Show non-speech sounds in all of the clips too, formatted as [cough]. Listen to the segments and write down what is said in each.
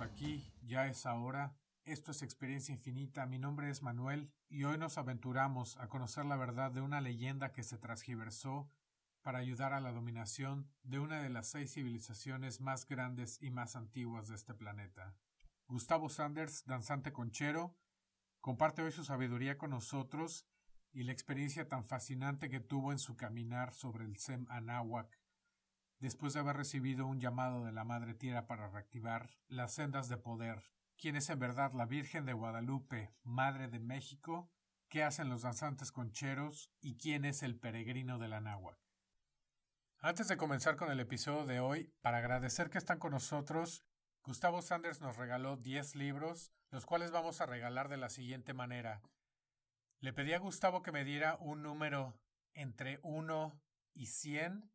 aquí, ya es ahora. Esto es Experiencia Infinita, mi nombre es Manuel y hoy nos aventuramos a conocer la verdad de una leyenda que se transgiversó para ayudar a la dominación de una de las seis civilizaciones más grandes y más antiguas de este planeta. Gustavo Sanders, danzante conchero, comparte hoy su sabiduría con nosotros y la experiencia tan fascinante que tuvo en su caminar sobre el Sem Anáhuac después de haber recibido un llamado de la Madre Tierra para reactivar las sendas de poder. ¿Quién es en verdad la Virgen de Guadalupe, Madre de México? ¿Qué hacen los danzantes concheros? ¿Y quién es el peregrino de la náhuatl? Antes de comenzar con el episodio de hoy, para agradecer que están con nosotros, Gustavo Sanders nos regaló 10 libros, los cuales vamos a regalar de la siguiente manera. Le pedí a Gustavo que me diera un número entre 1 y 100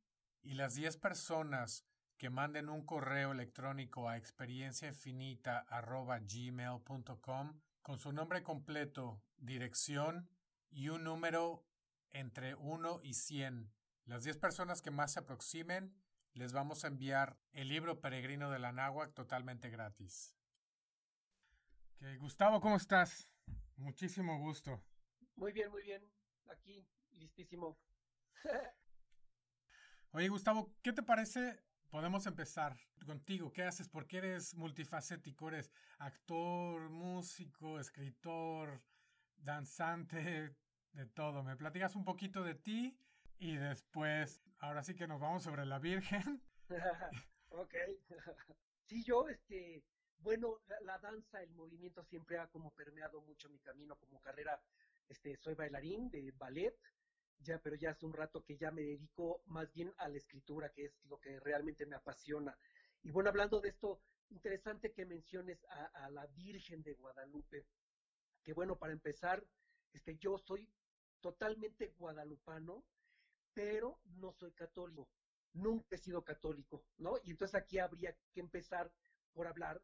y las 10 personas que manden un correo electrónico a experienciainfinita.gmail.com con su nombre completo, dirección y un número entre 1 y 100. Las 10 personas que más se aproximen, les vamos a enviar el libro Peregrino de la Náhuac totalmente gratis. Gustavo, ¿cómo estás? Muchísimo gusto. Muy bien, muy bien. Aquí, listísimo. [laughs] Oye, Gustavo, ¿qué te parece? Podemos empezar contigo. ¿Qué haces? Porque eres multifacético, eres actor, músico, escritor, danzante, de todo. ¿Me platicas un poquito de ti? Y después, ahora sí que nos vamos sobre la Virgen. [laughs] ok. [laughs] sí, yo, este, bueno, la, la, danza, el movimiento siempre ha como permeado mucho mi camino como carrera. Este, soy bailarín de ballet, ya, pero ya hace un rato que ya me dedico más bien a la escritura, que es lo que realmente me apasiona. Y bueno, hablando de esto, interesante que menciones a, la Virgen de Guadalupe, que bueno, para empezar, este, yo soy totalmente guadalupano, pero no soy católico, nunca he sido católico, ¿no? Y entonces aquí habría que empezar por hablar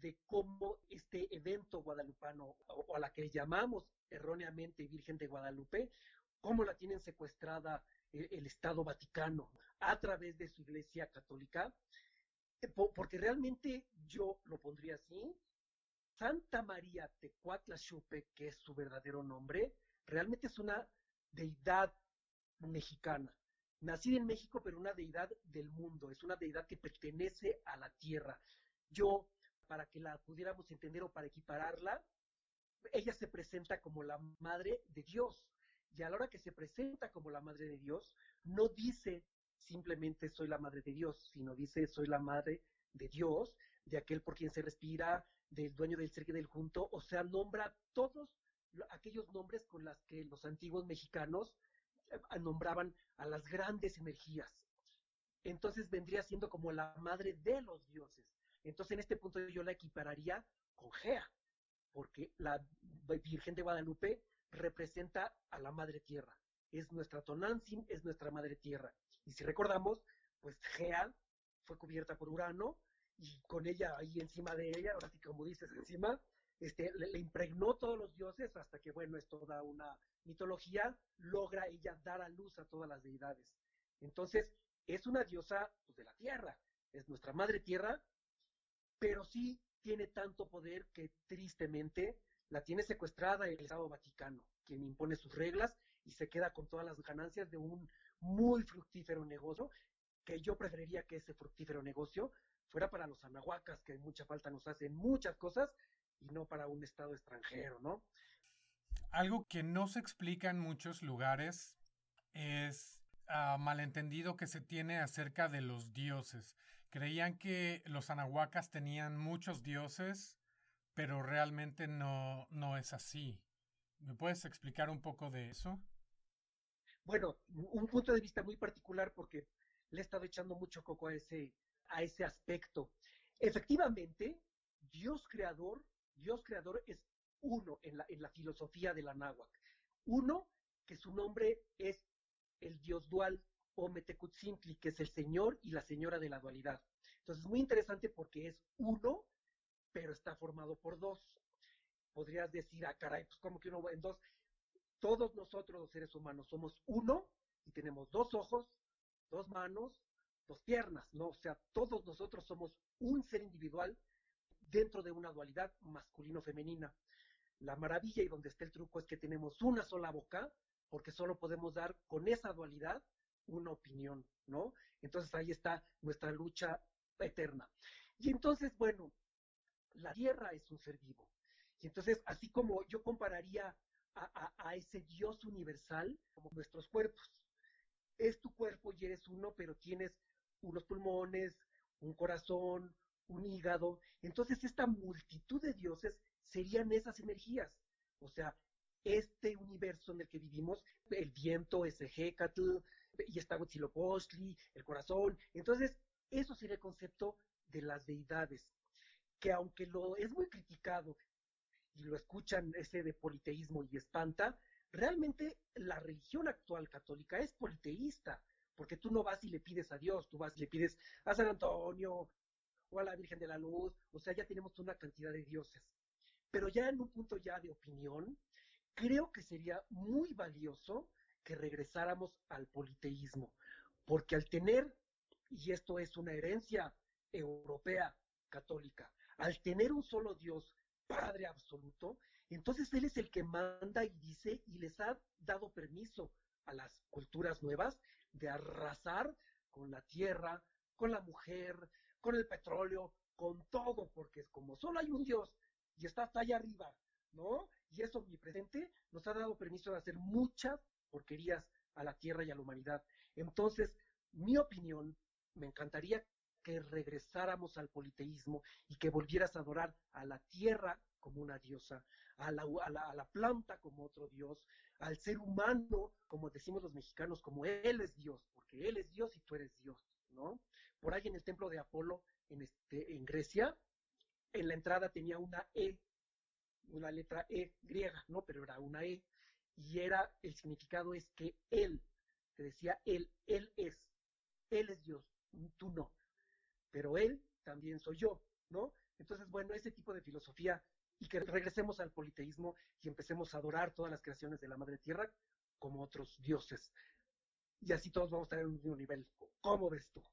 de cómo este evento guadalupano, o a la que llamamos erróneamente Virgen de Guadalupe, cómo la tienen secuestrada eh, el, Estado Vaticano a través de su Iglesia Católica, eh, porque realmente yo lo pondría así, Santa María Tecuatla Xupe, que es su verdadero nombre, realmente es una deidad mexicana, nacida en México, pero una deidad del mundo, es una deidad que pertenece a la tierra. Yo, para que la pudiéramos entender o para equipararla, ella se presenta como la madre de Dios, y a la hora que se presenta como la Madre de Dios, no dice simplemente soy la Madre de Dios, sino dice soy la Madre de Dios, de aquel por quien se respira, del dueño del ser y del junto, o sea, nombra todos aquellos nombres con los que los antiguos mexicanos eh, nombraban a las grandes energías. Entonces vendría siendo como la madre de los dioses. Entonces en este punto yo la equipararía con Gea, porque la Virgen de Guadalupe representa a la madre tierra. Es nuestra Tonantzin, es nuestra madre tierra. Y si recordamos, pues Gea fue cubierta por Urano y con ella ahí encima de ella, ahora sí como dices, encima, este, le, impregnó todos los dioses hasta que, bueno, es toda una mitología, logra ella dar a luz a todas las deidades. Entonces, es una diosa pues, de la tierra, es nuestra madre tierra, pero sí tiene tanto poder que tristemente la tiene secuestrada el Estado Vaticano, quien impone sus reglas y se queda con todas las ganancias de un muy fructífero negocio, que yo preferiría que ese fructífero negocio fuera para los anahuacas, que mucha falta nos hacen muchas cosas, y no para un Estado extranjero, ¿no? Algo que no se explica en muchos lugares es uh, malentendido que se tiene acerca de los dioses. Creían que los anahuacas tenían muchos dioses pero realmente no, no es así. ¿Me puedes explicar un poco de eso? Bueno, un punto de vista muy particular porque le he estado echando mucho coco a ese, a ese aspecto. Efectivamente, Dios creador, Dios creador es uno en la, en la filosofía de la náhuatl. Uno, que su nombre es el Dios dual o Metecutzintli, que es el Señor y la Señora de la dualidad. Entonces, muy interesante porque es uno pero está formado por dos. Podrías decir, ah, caray, pues como que uno en dos. Todos nosotros los seres humanos somos uno y tenemos dos ojos, dos manos, dos piernas, ¿no? O sea, todos nosotros somos un ser individual dentro de una dualidad masculino-femenina. La maravilla y donde está el truco es que tenemos una sola boca, porque solo podemos dar con esa dualidad una opinión, ¿no? Entonces ahí está nuestra lucha eterna. Y entonces, bueno, la tierra es un ser vivo. Y entonces, así como yo compararía a, ese Dios universal como nuestros cuerpos. Es tu cuerpo y eres uno, pero tienes unos pulmones, un corazón, un hígado. Entonces, esta multitud de dioses serían esas energías. O sea, este universo en el que vivimos, el viento es Hecatl, y está Huitzilopochtli, el corazón. Entonces, eso sería el concepto de las deidades, que aunque lo es muy criticado y lo escuchan ese de politeísmo y espanta, realmente la religión actual católica es politeísta, porque tú no vas y le pides a Dios, tú vas y le pides a San Antonio o a la Virgen de la Luz, o sea, ya tenemos una cantidad de dioses. Pero ya en un punto ya de opinión, creo que sería muy valioso que regresáramos al politeísmo, porque al tener, y esto es una herencia europea católica, al tener un solo Dios Padre absoluto, entonces Él es el que manda y dice y les ha dado permiso a las culturas nuevas de arrasar con la tierra, con la mujer, con el petróleo, con todo, porque es como solo hay un Dios y está hasta allá arriba, ¿no? Y eso omnipresente nos ha dado permiso de hacer muchas porquerías a la tierra y a la humanidad. Entonces, mi opinión, me encantaría que regresáramos al politeísmo y que volvieras a adorar a la tierra como una diosa, a la, a la, planta como otro dios, al ser humano, como decimos los mexicanos, como él es Dios, porque él es Dios y tú eres Dios, ¿no? Por ahí en el templo de Apolo, en, este, en Grecia, en la entrada tenía una E, una letra E griega, ¿no? Pero era una E, y era, el significado es que él, te decía él, él es, él es Dios, tú no pero él también soy yo, ¿no? Entonces, bueno, ese tipo de filosofía y que regresemos al politeísmo y empecemos a adorar todas las creaciones de la Madre Tierra como otros dioses. Y así todos vamos a estar en un mismo nivel. ¿Cómo ves tú?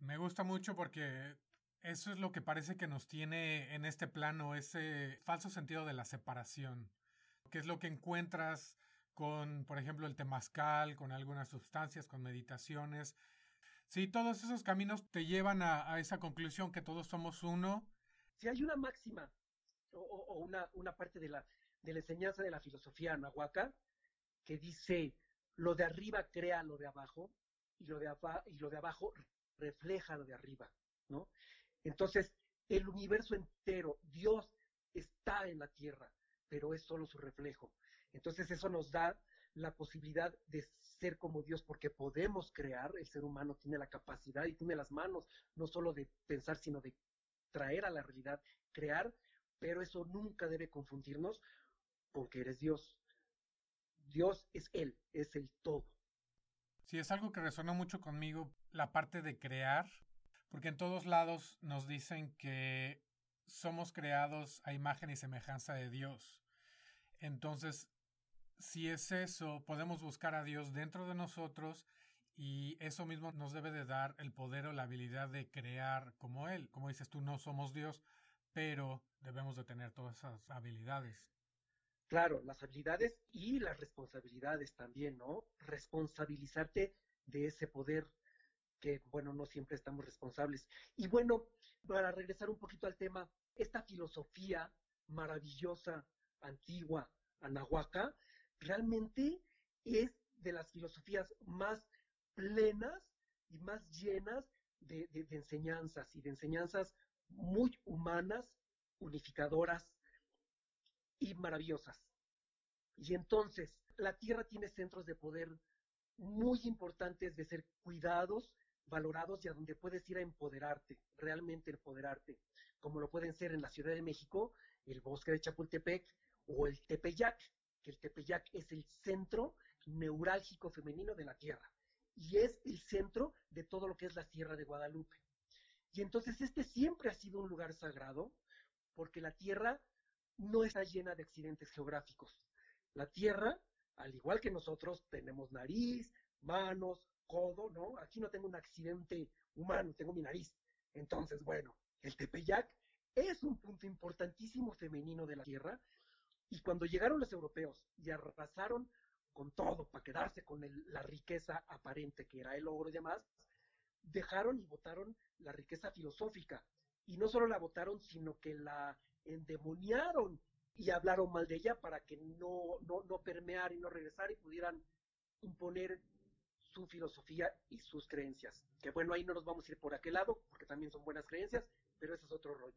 Me gusta mucho porque eso es lo que parece que nos tiene en este plano, ese falso sentido de la separación, que es lo que encuentras con, por ejemplo, el temazcal, con algunas sustancias, con meditaciones, Sí, todos esos caminos te llevan a, esa conclusión que todos somos uno. Si hay una máxima o, una, parte de la, de la enseñanza de la filosofía anahuaca que dice lo de arriba crea lo de abajo y lo de, y lo de abajo refleja lo de arriba, ¿no? Entonces, el universo entero, Dios está en la tierra, pero es solo su reflejo. Entonces, eso nos da la posibilidad de ser como Dios, porque podemos crear, el ser humano tiene la capacidad y tiene las manos, no solo de pensar, sino de traer a la realidad, crear, pero eso nunca debe confundirnos con que eres Dios. Dios es Él, es el todo. Sí, es algo que resuena mucho conmigo, la parte de crear, porque en todos lados nos dicen que somos creados a imagen y semejanza de Dios. Entonces, si es eso, podemos buscar a Dios dentro de nosotros y eso mismo nos debe de dar el poder o la habilidad de crear como Él. Como dices tú, no somos Dios, pero debemos de tener todas esas habilidades. Claro, las habilidades y las responsabilidades también, ¿no? Responsabilizarte de ese poder que, bueno, no siempre estamos responsables. Y bueno, para regresar un poquito al tema, esta filosofía maravillosa, antigua, anahuaca, realmente es de las filosofías más plenas y más llenas de, enseñanzas y de enseñanzas muy humanas, unificadoras y maravillosas. Y entonces, la Tierra tiene centros de poder muy importantes de ser cuidados, valorados y a donde puedes ir a empoderarte, realmente empoderarte, como lo pueden ser en la Ciudad de México, el bosque de Chapultepec o el Tepeyac, que el Tepeyac es el centro neurálgico femenino de la Tierra y es el centro de todo lo que es la Sierra de Guadalupe. Y entonces este siempre ha sido un lugar sagrado porque la Tierra no está llena de accidentes geográficos. La Tierra, al igual que nosotros, tenemos nariz, manos, codo, ¿no? Aquí no tengo un accidente humano, tengo mi nariz. Entonces, bueno, el Tepeyac es un punto importantísimo femenino de la tierra. Y cuando llegaron los europeos y arrasaron con todo para quedarse con la riqueza aparente que era el oro y demás, dejaron y votaron la riqueza filosófica. Y no solo la votaron, sino que la endemoniaron y hablaron mal de ella para que no, no, no permear y no regresar y pudieran imponer su filosofía y sus creencias. Que bueno, ahí no nos vamos a ir por aquel lado, porque también son buenas creencias, pero ese es otro rollo.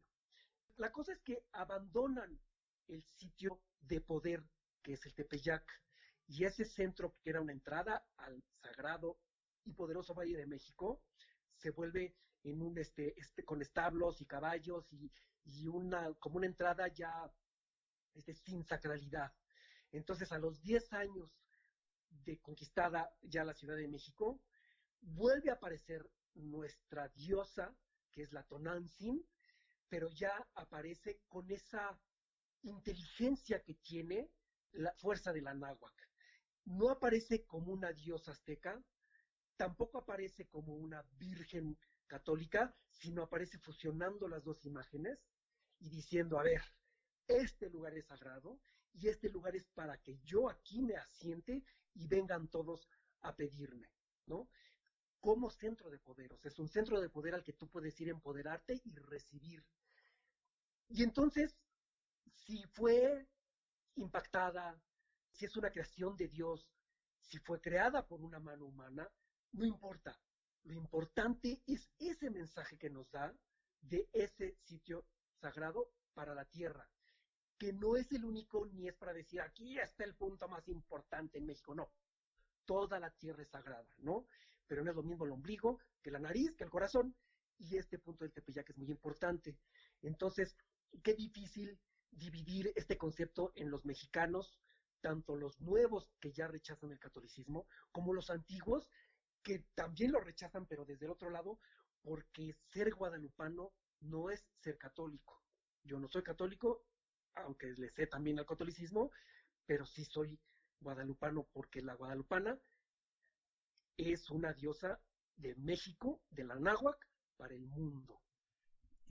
La cosa es que abandonan el sitio de poder que es el Tepeyac y ese centro que era una entrada al sagrado y poderoso Valle de México se vuelve en un este, este con establos y caballos y, y una como una entrada ya este, sin sacralidad. Entonces, a los 10 años de conquistada ya la Ciudad de México, vuelve a aparecer nuestra diosa, que es la Tonantzin, pero ya aparece con esa inteligencia que tiene la fuerza de la. No aparece como una diosa azteca, tampoco aparece como una virgen católica, sino aparece fusionando las dos imágenes y diciendo, a ver, este lugar es sagrado y este lugar es para que yo aquí me asiente y vengan todos a pedirme, ¿no? Como centro de poder, o sea, es un centro de poder al que tú puedes ir a empoderarte y recibir. Y entonces, si fue impactada, si es una creación de Dios, si fue creada por una mano humana, no importa. Lo importante es ese mensaje que nos da de ese sitio sagrado para la tierra que no es el único ni es para decir aquí está el punto más importante en México, no. Toda la tierra es sagrada, ¿no? Pero no es lo mismo el ombligo que la nariz, que el corazón, y este punto del Tepeyac es muy importante. Entonces, qué difícil dividir este concepto en los mexicanos, tanto los nuevos que ya rechazan el catolicismo, como los antiguos que también lo rechazan, pero desde el otro lado, porque ser guadalupano no es ser católico. Yo no soy católico aunque le sé también al catolicismo, pero sí soy guadalupano porque la guadalupana es una diosa de México, de la náhuac, para el mundo.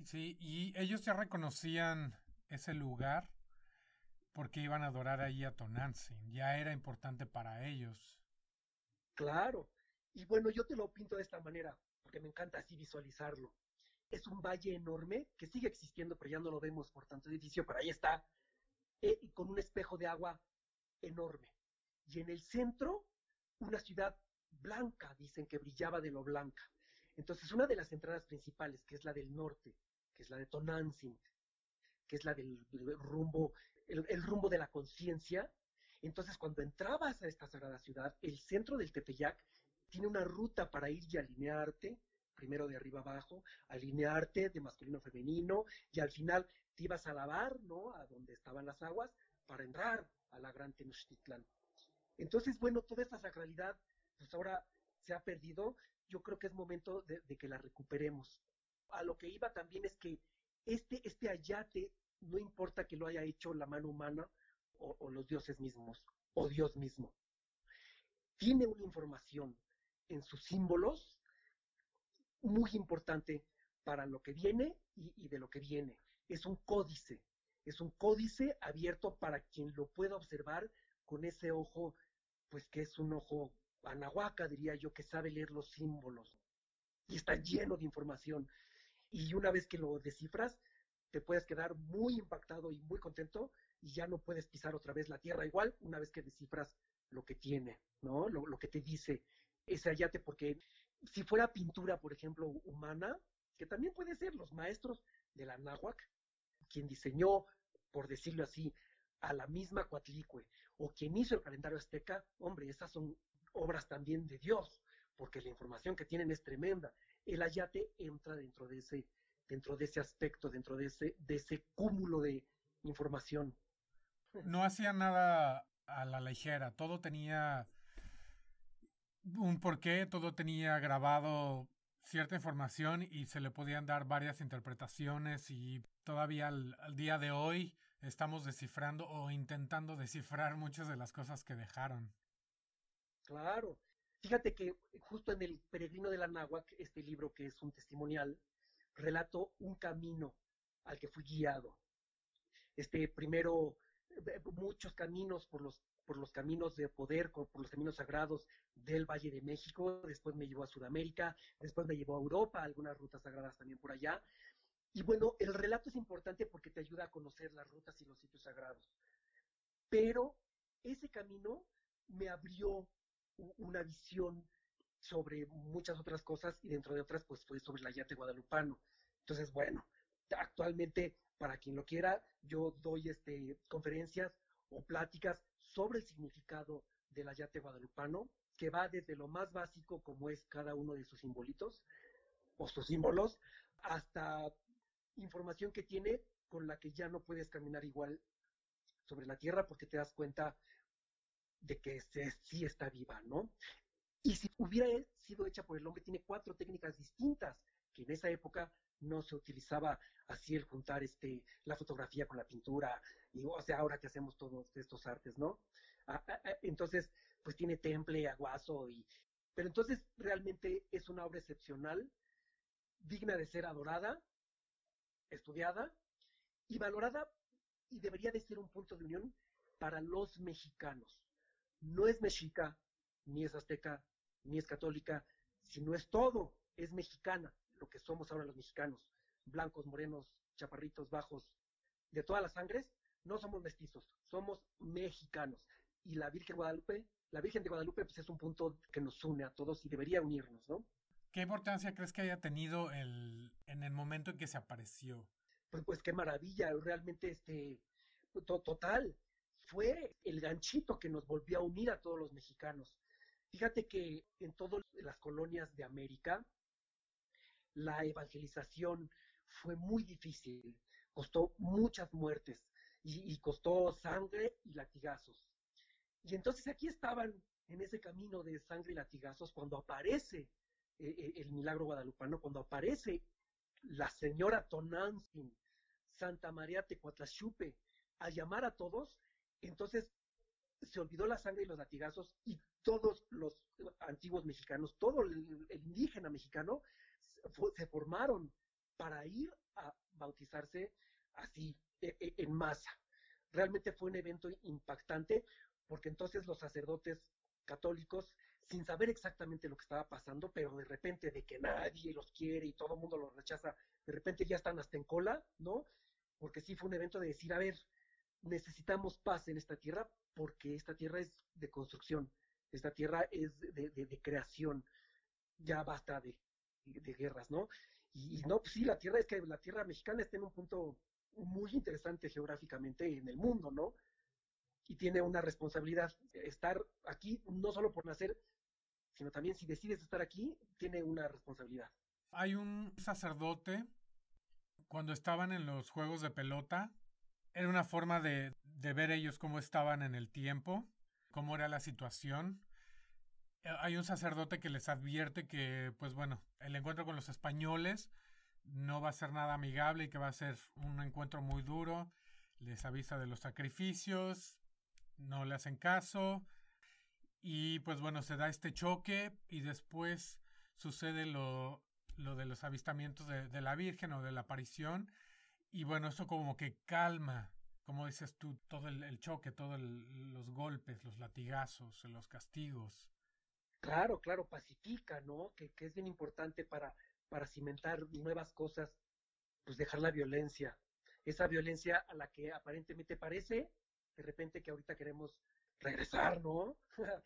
Sí, y ellos ya reconocían ese lugar porque iban a adorar ahí a Tonantzin, ya era importante para ellos. Claro, y bueno, yo te lo pinto de esta manera, porque me encanta así visualizarlo es un valle enorme que sigue existiendo, pero ya no lo vemos por tanto edificio, pero ahí está, eh, con un espejo de agua enorme. Y en el centro, una ciudad blanca, dicen que brillaba de lo blanca. Entonces, una de las entradas principales, que es la del norte, que es la de Tonantzin, que es la del, rumbo, el, rumbo de la conciencia, entonces cuando entrabas a esta sagrada ciudad, el centro del Tepeyac tiene una ruta para ir y alinearte primero de arriba abajo, alinearte de masculino a femenino y al final te ibas a lavar, ¿no? A donde estaban las aguas para entrar a la gran Tenochtitlán. Entonces, bueno, toda esta sacralidad, pues ahora se ha perdido. Yo creo que es momento de, que la recuperemos. A lo que iba también es que este, este ayate, no importa que lo haya hecho la mano humana o, o los dioses mismos, o Dios mismo, tiene una información en sus símbolos muy importante para lo que viene y, de lo que viene. Es un códice, es un códice abierto para quien lo pueda observar con ese ojo, pues que es un ojo anahuaca, diría yo, que sabe leer los símbolos y está lleno de información. Y una vez que lo descifras, te puedes quedar muy impactado y muy contento y ya no puedes pisar otra vez la tierra igual una vez que descifras lo que tiene, ¿no? Lo, lo que te dice ese ayate, porque si fuera pintura, por ejemplo, humana, que también puede ser los maestros de la náhuac, quien diseñó, por decirlo así, a la misma Coatlicue, o quien hizo el calendario azteca, hombre, esas son obras también de Dios, porque la información que tienen es tremenda. El ayate entra dentro de ese, dentro de ese aspecto, dentro de ese, de ese cúmulo de información. No hacía nada a la ligera, todo tenía un porqué, todo tenía grabado cierta información y se le podían dar varias interpretaciones y todavía al, día de hoy estamos descifrando o intentando descifrar muchas de las cosas que dejaron. Claro. Fíjate que justo en el Peregrino de la Náhuac, este libro que es un testimonial, relato un camino al que fui guiado. Este, primero, eh, muchos caminos por los, por los caminos de poder, por los caminos sagrados del Valle de México, después me llevó a Sudamérica, después me llevó a Europa, algunas rutas sagradas también por allá. Y bueno, el relato es importante porque te ayuda a conocer las rutas y los sitios sagrados. Pero ese camino me abrió una visión sobre muchas otras cosas y dentro de otras pues fue sobre el ayate guadalupano. Entonces, bueno, actualmente para quien lo quiera, yo doy este conferencias o pláticas sobre el significado del ayate guadalupano, que va desde lo más básico como es cada uno de sus simbolitos o sus símbolos, hasta información que tiene con la que ya no puedes caminar igual sobre la tierra porque te das cuenta de que sí está viva, ¿no? Y si hubiera sido hecha por el hombre, tiene cuatro técnicas distintas, que en esa época no se utilizaba así el juntar este, la fotografía con la pintura, y o sea, ahora que hacemos todos estos artes, ¿no? entonces, pues tiene temple, aguazo, y, pero entonces realmente es una obra excepcional, digna de ser adorada, estudiada y valorada, y debería de ser un punto de unión para los mexicanos. No es mexica, ni es azteca, ni es católica, sino es todo, es mexicana, lo que somos ahora los mexicanos, blancos, morenos, chaparritos, bajos, de todas las sangres, no somos mestizos, somos mexicanos. Y la Virgen Guadalupe, la Virgen de Guadalupe, pues es un punto que nos une a todos y debería unirnos, ¿no? ¿Qué importancia crees que haya tenido el, en el momento en que se apareció? Pues, pues qué maravilla, realmente este, total, fue el ganchito que nos volvió a unir a todos los mexicanos. Fíjate que en todas las colonias de América, la evangelización fue muy difícil, costó muchas muertes y, costó sangre y latigazos. Y entonces aquí estaban en ese camino de sangre y latigazos cuando aparece eh, eh, el milagro guadalupano, cuando aparece la señora Tonantzin, Santa María Tecuatlachupe, a llamar a todos, entonces se olvidó la sangre y los latigazos y todos los antiguos mexicanos, todo el, indígena mexicano se formaron para ir a bautizarse así, e, e, en masa. Realmente fue un evento impactante porque entonces los sacerdotes católicos, sin saber exactamente lo que estaba pasando, pero de repente de que nadie los quiere y todo el mundo los rechaza, de repente ya están hasta en cola, ¿no? Porque sí fue un evento de decir, a ver, necesitamos paz en esta tierra porque esta tierra es de construcción, esta tierra es de, creación, ya basta de, guerras, ¿no? Y, no, pues sí, la tierra es que la tierra mexicana está en un punto muy interesante geográficamente en el mundo, ¿no? Y tiene una responsabilidad. Estar aquí, no solo por nacer, sino también si decides estar aquí, tiene una responsabilidad. Hay un sacerdote, cuando estaban en los juegos de pelota, era una forma de, de ver ellos cómo estaban en el tiempo, cómo era la situación. Eh, hay un sacerdote que les advierte que, pues bueno, el encuentro con los españoles no va a ser nada amigable y que va a ser un encuentro muy duro. Les avisa de los sacrificios, no le hacen caso. Y pues bueno, se da este choque y después sucede lo, lo de los avistamientos de, de la Virgen o de la aparición y bueno, eso como que calma, como dices tú, todo el, choque, todos los golpes, los latigazos, los castigos. Claro, claro, pacifica, ¿no? Que, que es bien importante para, para cimentar nuevas cosas, pues dejar la violencia. Esa violencia a la que aparentemente parece, de repente que ahorita queremos regresar, ¿no? [laughs]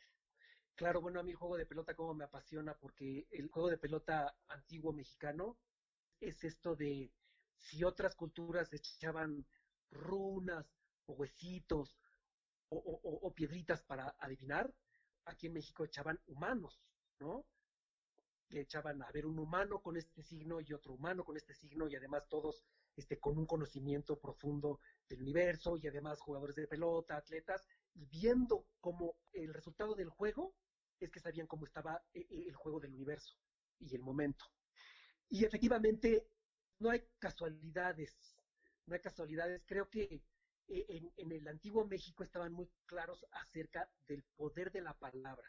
claro, bueno, a mí el juego de pelota como me apasiona porque el juego de pelota antiguo mexicano es esto de si otras culturas echaban runas o huesitos o, piedritas para adivinar, aquí en México echaban humanos, ¿no? Le echaban a ver un humano con este signo y otro humano con este signo y además todos este, con un conocimiento profundo del universo y además jugadores de pelota, atletas, y viendo cómo el resultado del juego es que sabían cómo estaba eh, eh, el juego del universo y el momento. Y efectivamente no hay casualidades, no hay casualidades. Creo que eh, en, el antiguo México estaban muy claros acerca del poder de la palabra.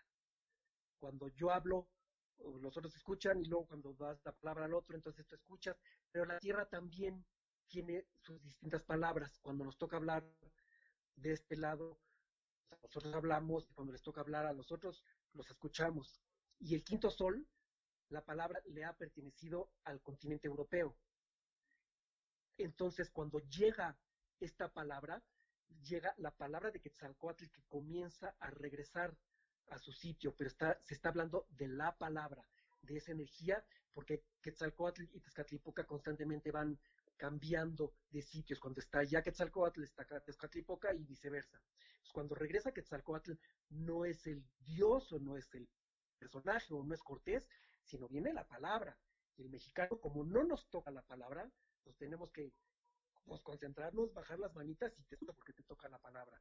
Cuando yo hablo, los otros escuchan y luego cuando das la palabra al otro, entonces tú escuchas, pero la tierra también tiene sus distintas palabras. Cuando nos toca hablar de este lado, nosotros hablamos, y cuando les toca hablar a los otros, los escuchamos. Y el quinto sol, la palabra le ha pertenecido al continente europeo. Entonces, cuando llega esta palabra, llega la palabra de Quetzalcoatl que comienza a regresar a su sitio, pero está, se está hablando de la palabra, de esa energía, porque Quetzalcoatl y Tezcatlipoca constantemente van cambiando de sitios. Cuando está ya Quetzalcoatl, está Tezcatlipoca y viceversa. cuando regresa Quetzalcoatl, no es el dios o no es el personaje o no es Cortés, sino viene la palabra. Y el mexicano, como no nos toca la palabra, pues tenemos que pues, concentrarnos, bajar las manitas y te toca porque te toca la palabra.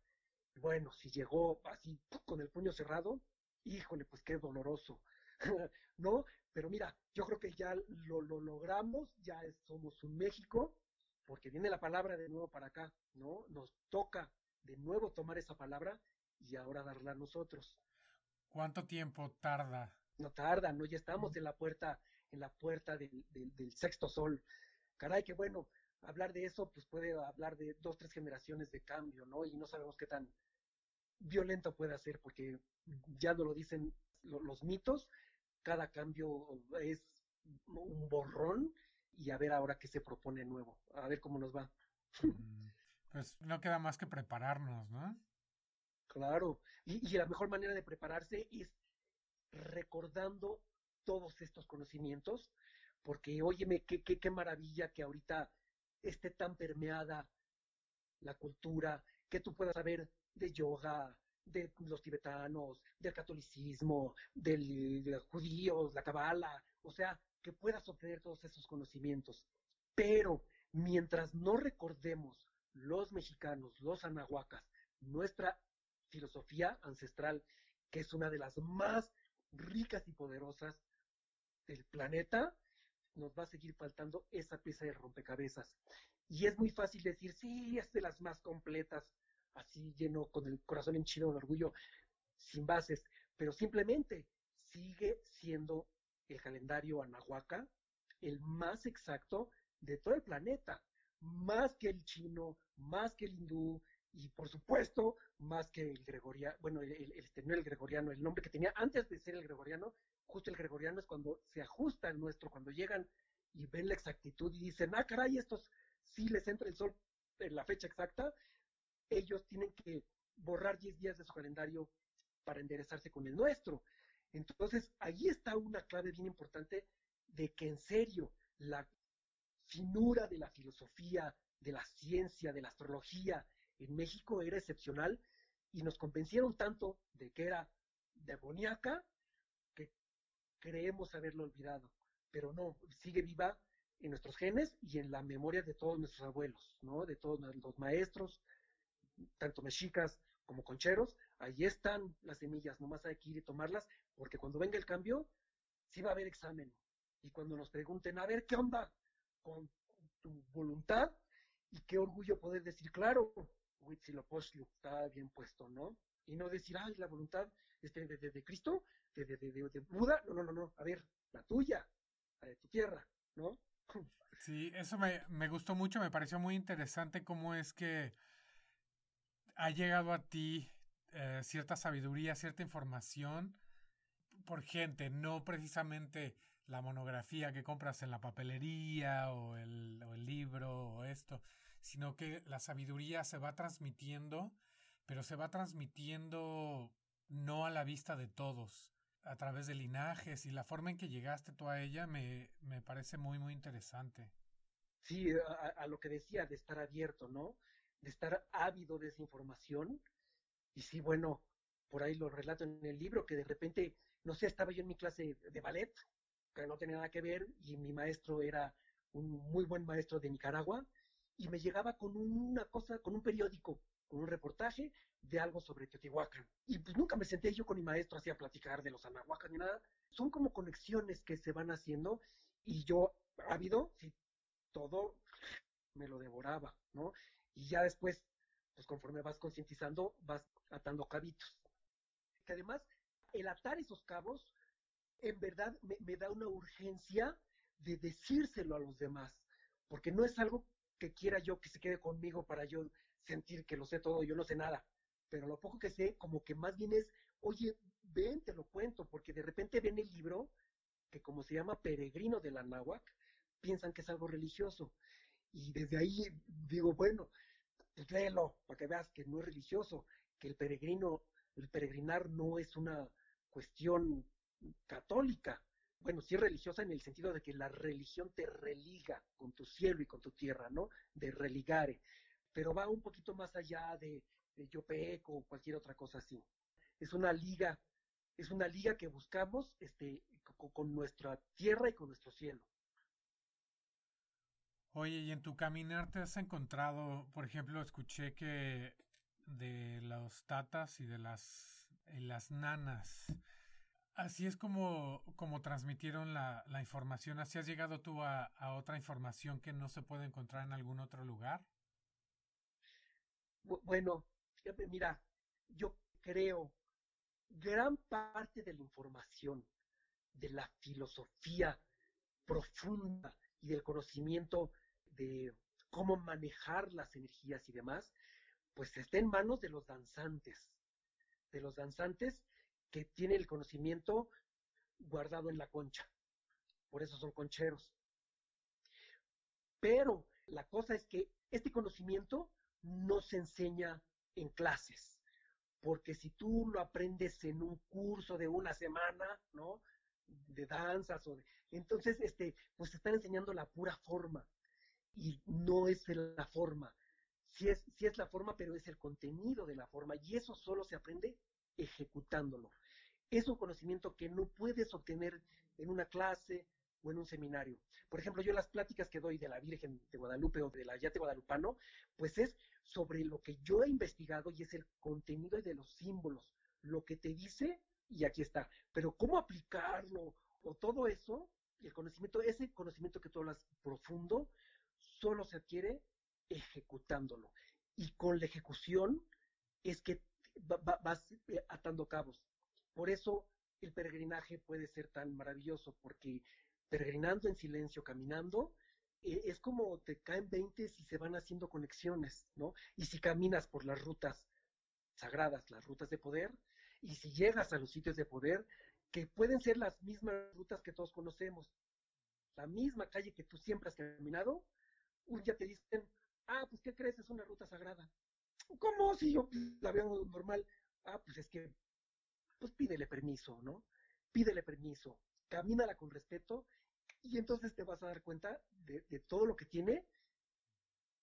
Bueno, si llegó así con el puño cerrado, híjole, pues qué doloroso, [laughs] ¿no? Pero mira, yo creo que ya lo, lo logramos, ya somos un México, porque viene la palabra de nuevo para acá, ¿no? Nos toca de nuevo tomar esa palabra y ahora darla a nosotros. ¿Cuánto tiempo tarda? No tarda, ¿no? Ya estamos en la puerta, en la puerta del, del sexto sol. Caray, qué bueno, hablar de eso, pues puede hablar de dos, tres generaciones de cambio, ¿no? Y no sabemos qué tan violento puede ser, porque ya no lo dicen los mitos, cada cambio es un borrón y a ver ahora qué se propone nuevo, a ver cómo nos va. Mm, pues no queda más que prepararnos, ¿no? Claro, y, y la mejor manera de prepararse es recordando todos estos conocimientos, porque óyeme, qué, qué, qué maravilla que ahorita esté tan permeada la cultura, que tú puedas saber de yoga, de los tibetanos, del catolicismo, del, de los judíos, la cabala, o sea, que puedas obtener todos esos conocimientos. Pero mientras no recordemos los mexicanos, los anahuacas, nuestra filosofía ancestral, que es una de las más ricas y poderosas del planeta, nos va a seguir faltando esa pieza de rompecabezas. Y es muy fácil decir, sí, es de las más completas, así lleno con el corazón henchido de orgullo, sin bases, pero simplemente sigue siendo el calendario anahuaca el más exacto de todo el planeta, más que el chino, más que el hindú y por supuesto más que el gregoriano, bueno, el, el, este, el gregoriano, el nombre que tenía antes de ser el gregoriano, justo el gregoriano es cuando se ajusta el nuestro, cuando llegan y ven la exactitud y dicen, ah, caray, estos sí les entra el sol en la fecha exacta, ellos tienen que borrar 10 días de su calendario para enderezarse con el nuestro. Entonces, ahí está una clave bien importante de que en serio la finura de la filosofía, de la ciencia, de la astrología en México era excepcional y nos convencieron tanto de que era demoníaca creemos haberlo olvidado, pero no, sigue viva en nuestros genes y en la memoria de todos nuestros abuelos, ¿no? De todos los maestros, tanto mexicas como concheros, ahí están las semillas, nomás hay que ir y tomarlas, porque cuando venga el cambio, sí va a haber examen. Y cuando nos pregunten, a ver, ¿qué onda con tu voluntad? Y qué orgullo poder decir, claro, Huitzilopochtli está bien puesto, ¿no? Y no decir, ay, la voluntad este, de, de, Cristo, de, Buda, no, no, no, no, a ver, la tuya, la de tu tierra, ¿no? Sí, eso me, me gustó mucho, me pareció muy interesante cómo es que ha llegado a ti eh, cierta sabiduría, cierta información por gente, no precisamente la monografía que compras en la papelería o el, o el libro o esto, sino que la sabiduría se va transmitiendo, pero se va transmitiendo no a la vista de todos, a través de linajes y la forma en que llegaste tú a ella me, me parece muy, muy interesante. Sí, a, a, lo que decía, de estar abierto, ¿no? De estar ávido de esa información. Y sí, bueno, por ahí lo relato en el libro, que de repente, no sé, estaba yo en mi clase de ballet, que no tenía nada que ver, y mi maestro era un muy buen maestro de Nicaragua, y me llegaba con una cosa, con un periódico, un reportaje de algo sobre Teotihuacán. Y pues nunca me senté yo con mi maestro así a platicar de los anahuacas ni nada. Son como conexiones que se van haciendo y yo, ávido, sí, todo me lo devoraba, ¿no? Y ya después, pues conforme vas concientizando, vas atando cabitos. Que además, el atar esos cabos, en verdad, me, me da una urgencia de decírselo a los demás, porque no es algo que quiera yo que se quede conmigo para yo sentir que lo sé todo, yo no sé nada. Pero lo poco que sé, como que más bien es, oye, ven, te lo cuento, porque de repente ven el libro, que como se llama Peregrino de la piensan que es algo religioso. Y desde ahí digo, bueno, pues léelo, para que veas que no es religioso, que el peregrino, el peregrinar no es una cuestión católica. Bueno, sí es religiosa en el sentido de que la religión te religa con tu cielo y con tu tierra, ¿no? De religare. Pero va un poquito más allá de, de o cualquier otra cosa así. Es una liga, es una liga que buscamos este, con, con nuestra tierra y con nuestro cielo. Oye, y en tu caminar te has encontrado, por ejemplo, escuché que de los tatas y de las, las nanas, así es como, como transmitieron la, la información, así has llegado tú a otra información que no se puede encontrar en algún otro lugar. Bueno, mira, yo creo gran parte de la información, de la filosofía profunda y del conocimiento de cómo manejar las energías y demás, pues está en manos de los danzantes, de los danzantes que tienen el conocimiento guardado en la concha. Por eso son concheros. Pero la cosa es que este conocimiento no se enseña en clases, porque si tú lo aprendes en un curso de una semana, ¿no? De danzas o de, entonces, este, pues te están enseñando la pura forma y no es la forma. Sí es, sí es la forma, pero es el contenido de la forma y eso solo se aprende ejecutándolo. Es un conocimiento que no puedes obtener en una clase o en un seminario. Por ejemplo, yo las pláticas que doy de la Virgen de Guadalupe o de la Yate Guadalupano, pues es sobre lo que yo he investigado y es el contenido de los símbolos, lo que te dice y aquí está. Pero cómo aplicarlo o todo eso, el conocimiento, ese conocimiento que tú hablas profundo, solo se adquiere ejecutándolo. Y con la ejecución es que vas eh, atando cabos. Por eso el peregrinaje puede ser tan maravilloso, porque peregrinando en silencio, caminando, eh, es como te caen 20 y se van haciendo conexiones, ¿no? Y si caminas por las rutas sagradas, las rutas de poder, y si llegas a los sitios de poder, que pueden ser las mismas rutas que todos conocemos, la misma calle que tú siempre has caminado, un día te dicen, ah, pues ¿qué crees? Es una ruta sagrada. ¿Cómo? Si yo la veo normal. Ah, pues es que, pues pídele permiso, ¿no? Pídele permiso, camínala con respeto y entonces te vas a dar cuenta de, de todo lo que tiene,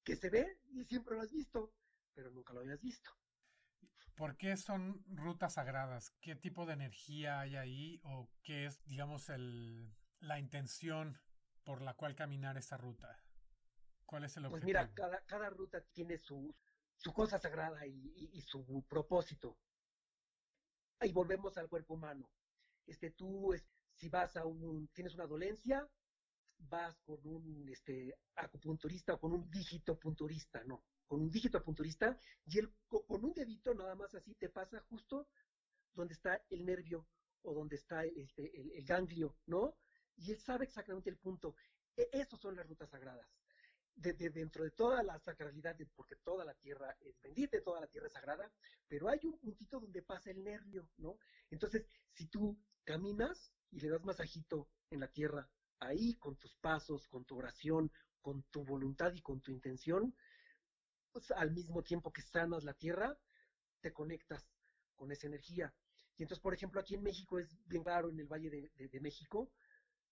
que se ve y siempre lo has visto, pero nunca lo habías visto. ¿Por qué son rutas sagradas? ¿Qué tipo de energía hay ahí o qué es, digamos, el, la intención por la cual caminar esta ruta? ¿Cuál es el objetivo? Pues mira, cada, cada ruta tiene su, su cosa sagrada y, y, y, su propósito. Ahí volvemos al cuerpo humano. Este, tú, es, si vas a un, tienes una dolencia, vas con un este, acupunturista o con un dígito punturista, ¿no? Con un dígito punturista y él con un dedito nada más así te pasa justo donde está el nervio o donde está este, el, el ganglio, ¿no? Y él sabe exactamente el punto. E, son las rutas sagradas de, de, dentro de toda la sacralidad, porque toda la tierra es bendita, toda la tierra es sagrada, pero hay un puntito donde pasa el nervio, ¿no? Entonces, si tú caminas y le das masajito en la tierra, ahí con tus pasos, con tu oración, con tu voluntad y con tu intención, pues al mismo tiempo que sanas la tierra, te conectas con esa energía. Y entonces, por ejemplo, aquí en México es bien claro, en el Valle de México,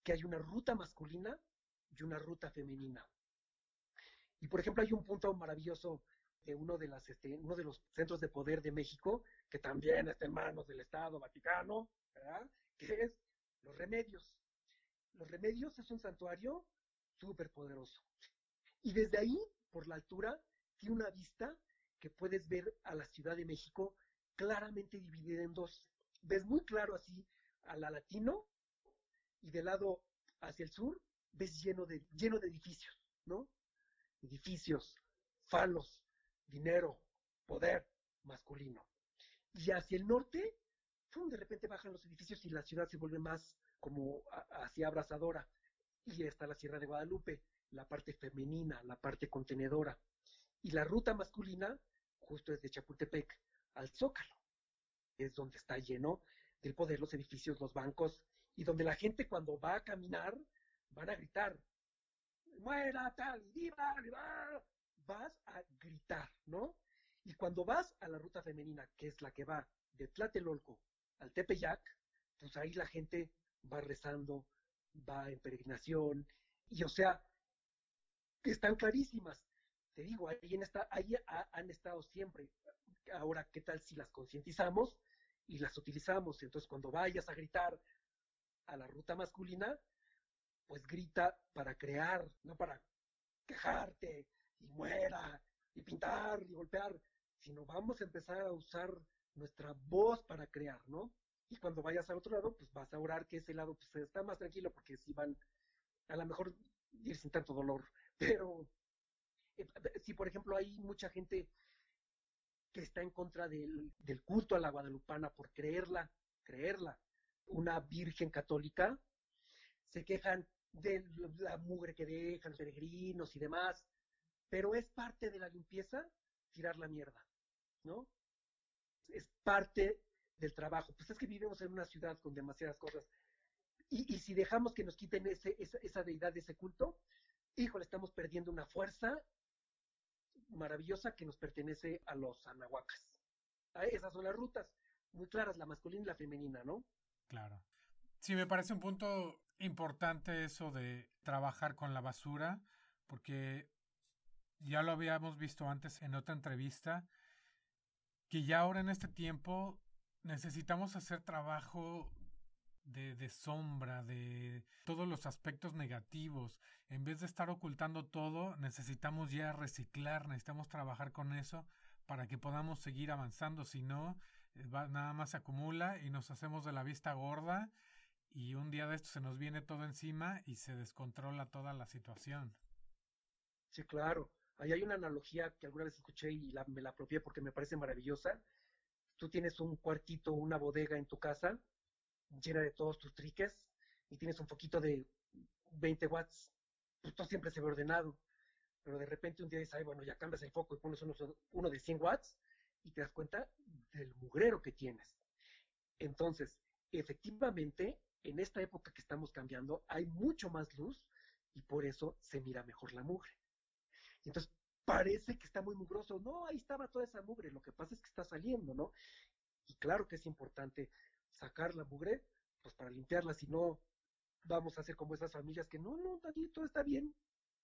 que hay una ruta masculina y una ruta femenina. Y por ejemplo, hay un punto maravilloso de uno de, las, este, uno de los centros de poder de México, que también está en manos del Estado Vaticano, ¿verdad? que es los remedios. Los remedios es un santuario súper poderoso. Y desde ahí, por la altura, tiene una vista que puedes ver a la Ciudad de México claramente dividida en dos. Ves muy claro así a la latino y del lado hacia el sur ves lleno de, lleno de edificios, ¿no? edificios, falos, dinero, poder masculino. Y hacia el norte, de repente bajan los edificios y la ciudad se vuelve más como hacia abrazadora. Y está la Sierra de Guadalupe, la parte femenina, la parte contenedora. Y la ruta masculina, justo desde Chapultepec al Zócalo, es donde está lleno del poder los edificios, los bancos, y donde la gente cuando va a caminar van a gritar, muera tal, viva, viva, vas a gritar, ¿no? Y cuando vas a la ruta femenina, que es la que va de Tlatelolco al Tepeyac, pues ahí la gente va rezando, va en peregrinación, y o sea, están clarísimas. Te digo, ahí, en esta, han estado siempre. Ahora, ¿qué tal si las concientizamos y las utilizamos? Entonces, cuando vayas a gritar a la ruta masculina, pues grita para crear, no para quejarte y muera y pintar y golpear, sino vamos a empezar a usar nuestra voz para crear, ¿no? Y cuando vayas al otro lado, pues vas a orar que ese lado pues, está más tranquilo, porque si van, a lo mejor ir sin tanto dolor, [laughs] pero eh, si por ejemplo hay mucha gente que está en contra del, del culto a la guadalupana por creerla, creerla, una virgen católica, se quejan de la mugre que dejan los peregrinos y demás, pero es parte de la limpieza tirar la mierda, ¿no? Es parte del trabajo. Pues es que vivimos en una ciudad con demasiadas cosas. Y, y si dejamos que nos quiten ese, esa, esa deidad, ese culto, híjole, estamos perdiendo una fuerza maravillosa que nos pertenece a los anahuacas. Ah, esas son las rutas, muy claras, la masculina y la femenina, ¿no? Claro. Sí, me parece un punto importante eso de trabajar con la basura, porque ya lo habíamos visto antes en otra entrevista, que ya ahora en este tiempo necesitamos hacer trabajo de, de, sombra, de todos los aspectos negativos. En vez de estar ocultando todo, necesitamos ya reciclar, necesitamos trabajar con eso para que podamos seguir avanzando. Si no, eh, nada más se acumula y nos hacemos de la vista gorda y un día de esto se nos viene todo encima y se descontrola toda la situación. Sí, claro. Ahí hay una analogía que alguna vez escuché y me la apropié porque me parece maravillosa. Tú tienes un cuartito, una bodega en tu casa llena de todos tus triques y tienes un foquito de 20 watts. Pues todo siempre se ve ordenado. Pero de repente un día dices, ay, bueno, ya cambias el foco y pones uno, uno de 100 watts y te das cuenta del mugrero que tienes. Entonces, efectivamente, en esta época que estamos cambiando, hay mucho más luz y por eso se mira mejor la mugre. Y entonces parece que está muy mugroso. No, ahí estaba toda esa mugre. Lo que pasa es que está saliendo, ¿no? Y claro que es importante sacar la mugre, pues para limpiarla, si no, vamos a hacer como esas familias que no, no, aquí todo está bien.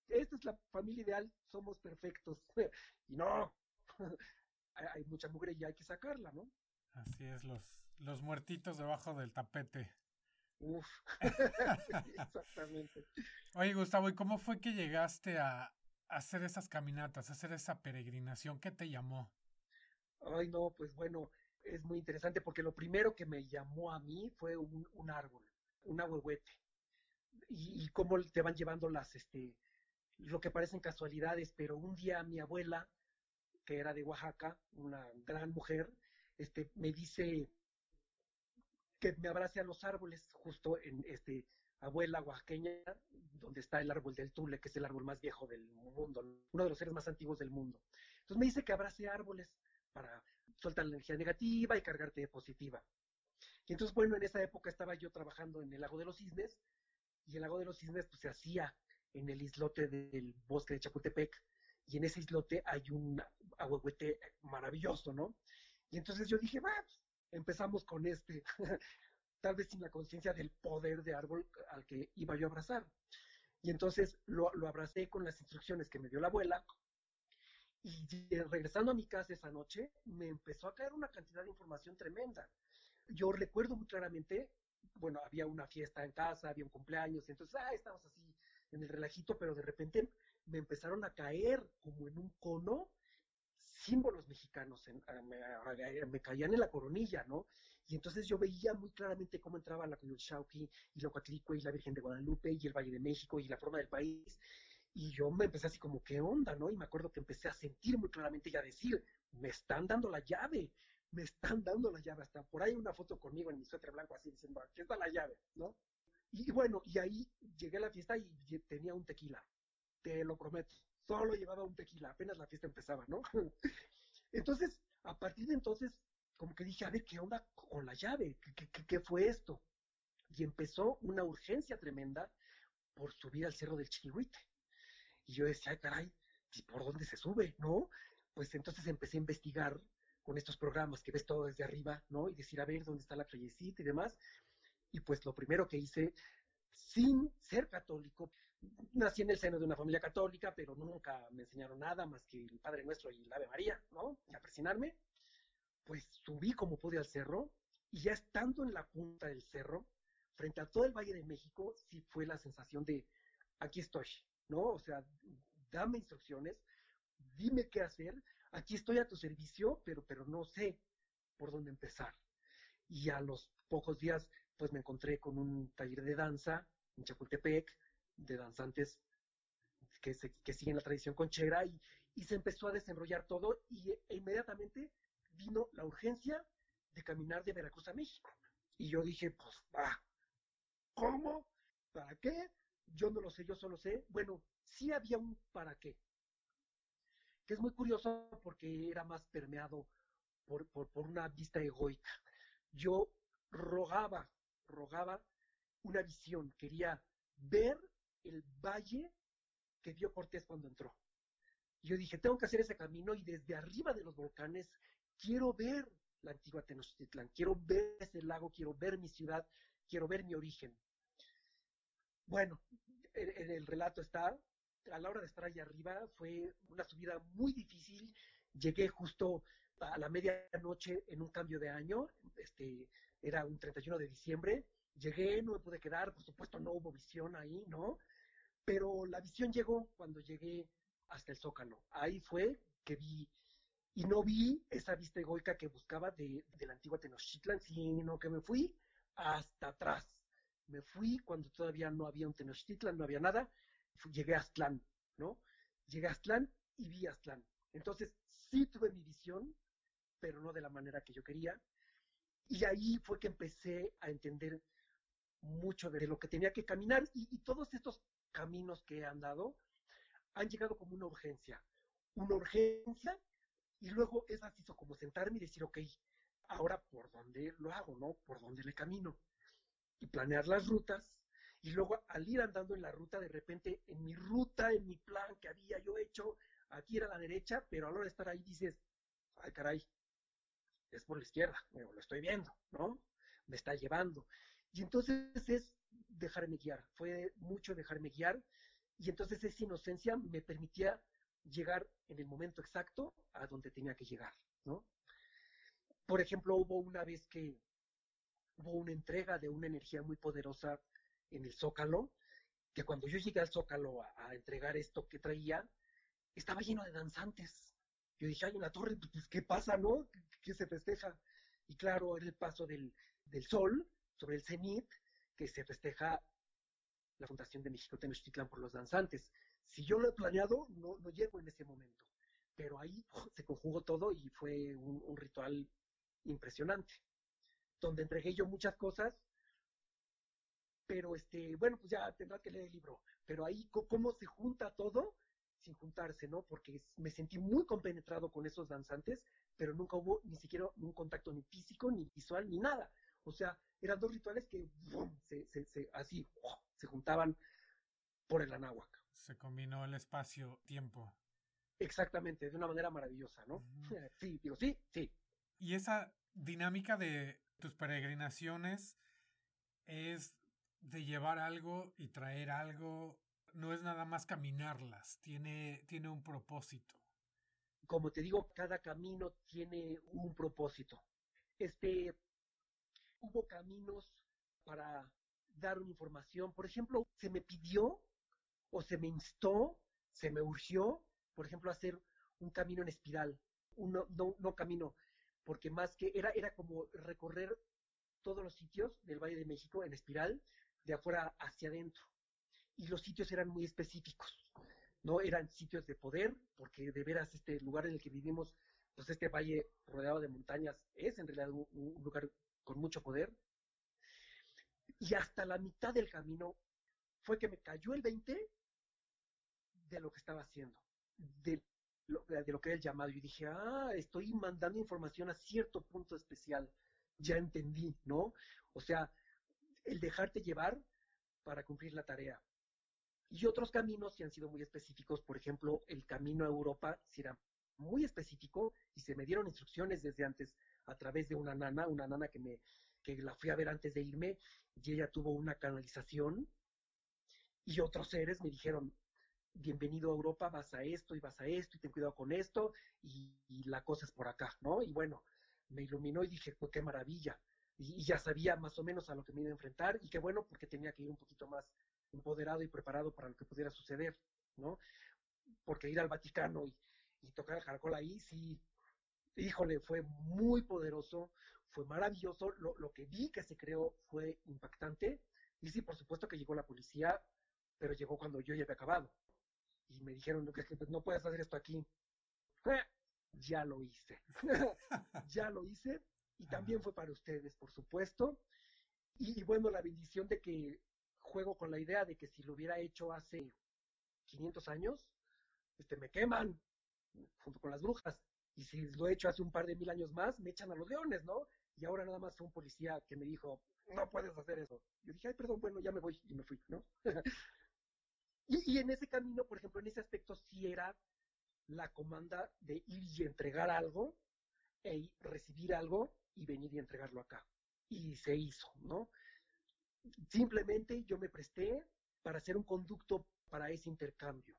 Esta es la familia ideal, somos perfectos. [laughs] y no, [laughs] hay mucha mugre y hay que sacarla, ¿no? Así es, los, los muertitos debajo del tapete. Uf, [laughs] exactamente. Oye, Gustavo, ¿y cómo fue que llegaste a, hacer esas caminatas, hacer esa peregrinación? ¿Qué te llamó? Ay, no, pues bueno, es muy interesante porque lo primero que me llamó a mí fue un, un árbol, un ahuehuete. Y, y, cómo te van llevando las, este, lo que parecen casualidades, pero un día mi abuela, que era de Oaxaca, una gran mujer, este, me dice, que me abrace a los árboles, justo en este abuela oaxaqueña, donde está el árbol del Tule, que es el árbol más viejo del mundo, uno de los seres más antiguos del mundo. Entonces me dice que abrace árboles para soltar la energía negativa y cargarte de positiva. Y entonces, bueno, en esa época estaba yo trabajando en el lago de los cisnes, y el lago de los cisnes pues se hacía en el islote del bosque de Chapultepec, y en ese islote hay un ahuehuete maravilloso, ¿no? Y entonces yo dije, va, pues, empezamos con este, [laughs] tal vez sin la conciencia del poder de árbol al que iba yo a abrazar. Y entonces lo, abracé con las instrucciones que me dio la abuela. Y regresando a mi casa esa noche, me empezó a caer una cantidad de información tremenda. Yo recuerdo muy claramente, bueno, había una fiesta en casa, había un cumpleaños, entonces, ah, estábamos así en el relajito, pero de repente me empezaron a caer como en un cono símbolos mexicanos ah, ah, me, caían en la coronilla, ¿no? Y entonces yo veía muy claramente cómo entraba la Coyolxauqui y la Coatlicue y la Virgen de Guadalupe y el Valle de México y la forma del país. Y yo me empecé así como, ¿qué onda, no? Y me acuerdo que empecé a sentir muy claramente y a decir, me están dando la llave, me están dando la llave. Hasta por ahí una foto conmigo en mi suéter blanco así diciendo, aquí está la llave, ¿no? Y bueno, y ahí llegué a la fiesta y tenía un tequila. te lo prometo. Solo llevaba un tequila, apenas la fiesta empezaba, ¿no? [laughs] Entonces, a partir de entonces, como que dije, a ver, ¿qué onda con la llave? ¿Qué, qué, qué fue esto? Y empezó una urgencia tremenda por subir al cerro del Chiquihuite. Y yo decía, ay, caray, ¿y por dónde se sube? ¿No? Pues entonces empecé a investigar con estos programas que ves todo desde arriba, ¿no? Y decir, a ver, ¿dónde está la callecita y demás? Y pues lo primero que hice, sin ser católico, nací en el seno de una familia católica, pero nunca me enseñaron nada más que el Padre Nuestro y la Ave María, ¿no? Y a presionarme, pues subí como pude al cerro, y ya estando en la punta del cerro, frente a todo el Valle de México, sí fue la sensación de, aquí estoy, ¿no? O sea, dame instrucciones, dime qué hacer, aquí estoy a tu servicio, pero, pero no sé por dónde empezar. Y a los pocos días, pues me encontré con un taller de danza en Chapultepec, de danzantes que, se, que siguen la tradición conchera, y, y se empezó a desenrollar todo, y e inmediatamente vino la urgencia de caminar de Veracruz a México. Y yo dije, pues, va, ¿cómo? ¿Para qué? Yo no lo sé, yo solo sé. Bueno, sí había un para qué, que es muy curioso porque era más permeado por, por, por una vista egoica. Yo rogaba, rogaba una visión, quería ver el valle que vio Cortés cuando entró. Yo dije, tengo que hacer ese camino y desde arriba de los volcanes quiero ver la antigua Tenochtitlán, quiero ver ese lago, quiero ver mi ciudad, quiero ver mi origen. Bueno, en, el relato está, a la hora de estar allá arriba fue una subida muy difícil, llegué justo a la medianoche en un cambio de año, este, era un 31 de diciembre, llegué, no me pude quedar, por supuesto no hubo visión ahí, ¿no? Pero la visión llegó cuando llegué hasta el Zócalo. Ahí fue que vi, y no vi esa vista egoica que buscaba de, la antigua Tenochtitlan, sino que me fui hasta atrás. Me fui cuando todavía no había un Tenochtitlan, no había nada, llegué a Aztlán, ¿no? Llegué a Aztlán y vi Aztlán. Entonces, sí tuve mi visión, pero no de la manera que yo quería. Y ahí fue que empecé a entender mucho de lo que tenía que caminar y todos estos caminos que he andado han llegado como una urgencia. Una urgencia y luego es así como sentarme y decir, ok, ahora por dónde lo hago, ¿no? Por dónde le camino. Y planear las rutas y luego al ir andando en la ruta, de repente en mi ruta, en mi plan que había yo hecho, aquí era la derecha, pero a la hora de estar ahí dices, ay caray, es por la izquierda, lo estoy viendo, ¿no? Me está llevando. Y entonces es dejarme guiar, fue mucho dejarme guiar, y entonces esa inocencia me permitía llegar en el momento exacto a donde tenía que llegar, ¿no? Por ejemplo, hubo una vez que hubo una entrega de una energía muy poderosa en el Zócalo, que cuando yo llegué al Zócalo a, entregar esto que traía, estaba lleno de danzantes. Yo dije, ay, en la torre, pues, ¿qué pasa, no? ¿Qué, se festeja? Y claro, era el paso del, del sol sobre el cenit, que se festeja la fundación de México Tenochtitlán por los danzantes. Si yo lo he planeado, no, no llego en ese momento. Pero ahí se conjugó todo y fue un, ritual impresionante, donde entregué yo muchas cosas pero este, bueno, pues ya tendrá que leer el libro, pero ahí cómo se junta todo sin juntarse, ¿no? Porque me sentí muy compenetrado con esos danzantes, pero nunca hubo ni siquiera un contacto ni físico, ni visual, ni nada. O sea, eran dos rituales que. Se, se, se, así se juntaban por el anáhuac. Se combinó el espacio-tiempo. Exactamente, de una manera maravillosa, ¿no? Uh [laughs] -huh. Sí, digo, sí, sí. Y esa dinámica de tus peregrinaciones es de llevar algo y traer algo, no es nada más caminarlas, tiene, tiene un propósito. Como te digo, cada camino tiene un propósito. Este, hubo caminos para dar una información. Por ejemplo, se me pidió o se me instó, se me urgió, por ejemplo, hacer un camino en espiral, un no, no, no camino, porque más que era, era como recorrer todos los sitios del Valle de México en espiral, de afuera hacia adentro. Y los sitios eran muy específicos, ¿no? Eran sitios de poder, porque de veras este lugar en el que vivimos, pues este valle rodeado de montañas es en realidad un, un lugar con mucho poder. Y hasta la mitad del camino fue que me cayó el 20 de lo que estaba haciendo, de lo, de lo que era el llamado. Y dije, ah, estoy mandando información a cierto punto especial. Ya entendí, ¿no? O sea, el dejarte llevar para cumplir la tarea. Y otros caminos sí han sido muy específicos, por ejemplo, el camino a Europa si era muy específico y se me dieron instrucciones desde antes a través de una nana, una nana que me que la fui a ver antes de irme y ella tuvo una canalización y otros seres me dijeron, bienvenido a Europa, vas a esto y vas a esto y ten cuidado con esto y, la cosa es por acá, ¿no? Y bueno, me iluminó y dije, pues qué maravilla. Y, ya sabía más o menos a lo que me iba a enfrentar y qué bueno porque tenía que ir un poquito más empoderado y preparado para lo que pudiera suceder, ¿no? Porque ir al Vaticano y, y tocar el caracol ahí, sí, híjole, fue muy poderoso, fue maravilloso, lo, lo, que vi que se creó fue impactante, y sí, por supuesto que llegó la policía, pero llegó cuando yo ya había acabado, y me dijeron que, que no puedes hacer esto aquí. ya lo hice, [laughs] ya lo hice, y también fue para ustedes, por supuesto, y, y bueno, la bendición de que juego con la idea de que si lo hubiera hecho hace 500 años, este, me queman, junto con las brujas. Y si lo he hecho hace un par de mil años más, me echan a los leones, ¿no? Y ahora nada más fue un policía que me dijo, no puedes hacer eso. Yo dije, ay, perdón, bueno, ya me voy y me fui, ¿no? Y, en ese camino, por ejemplo, en ese aspecto sí era la comanda de ir y entregar algo, e recibir algo y venir y entregarlo acá. Y se hizo, ¿no? Simplemente yo me presté para hacer un conducto para ese intercambio.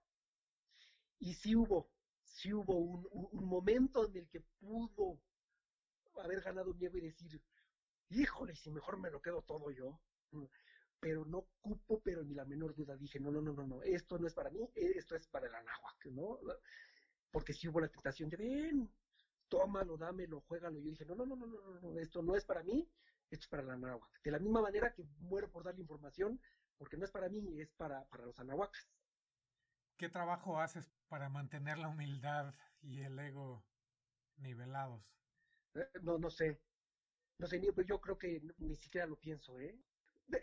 Y sí hubo sí hubo un, un, un, momento en el que pudo haber ganado miedo y decir, híjole, si mejor me lo quedo todo yo. Pero no cupo, pero ni la menor duda. Dije, no, no, no, no, no, esto no es para mí, esto es para el anáhuac, ¿no? Porque sí hubo la tentación de, ven, tómalo, dámelo, juégalo. Yo dije, no, no, no, no, no, no, esto no es para mí, esto es para el anáhuac. De la misma manera que muero por darle información, porque no es para mí, es para, para los anahuacas. ¿Qué trabajo haces para mantener la humildad y el ego nivelados? Eh, no, no sé. No sé, yo creo que ni siquiera lo pienso, ¿eh?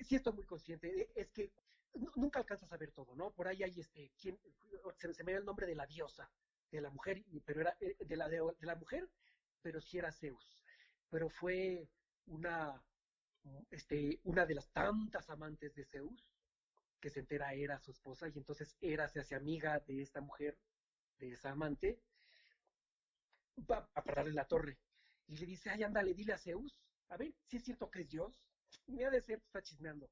Sí estoy muy consciente. Eh, es que nunca alcanzas a ver todo, ¿no? Por ahí hay este. Se, me da el nombre de la diosa, de la mujer, pero era eh, de la, de, la mujer, pero sí era Zeus. Pero fue una, este, una de las tantas amantes de Zeus que se entera era su esposa y entonces Hera se hace amiga de esta mujer, de esa amante, va a pararle la torre y le dice, ay, ándale, dile a Zeus, a ver, si es cierto que es Dios, [laughs] me ha de ser, está chismeando,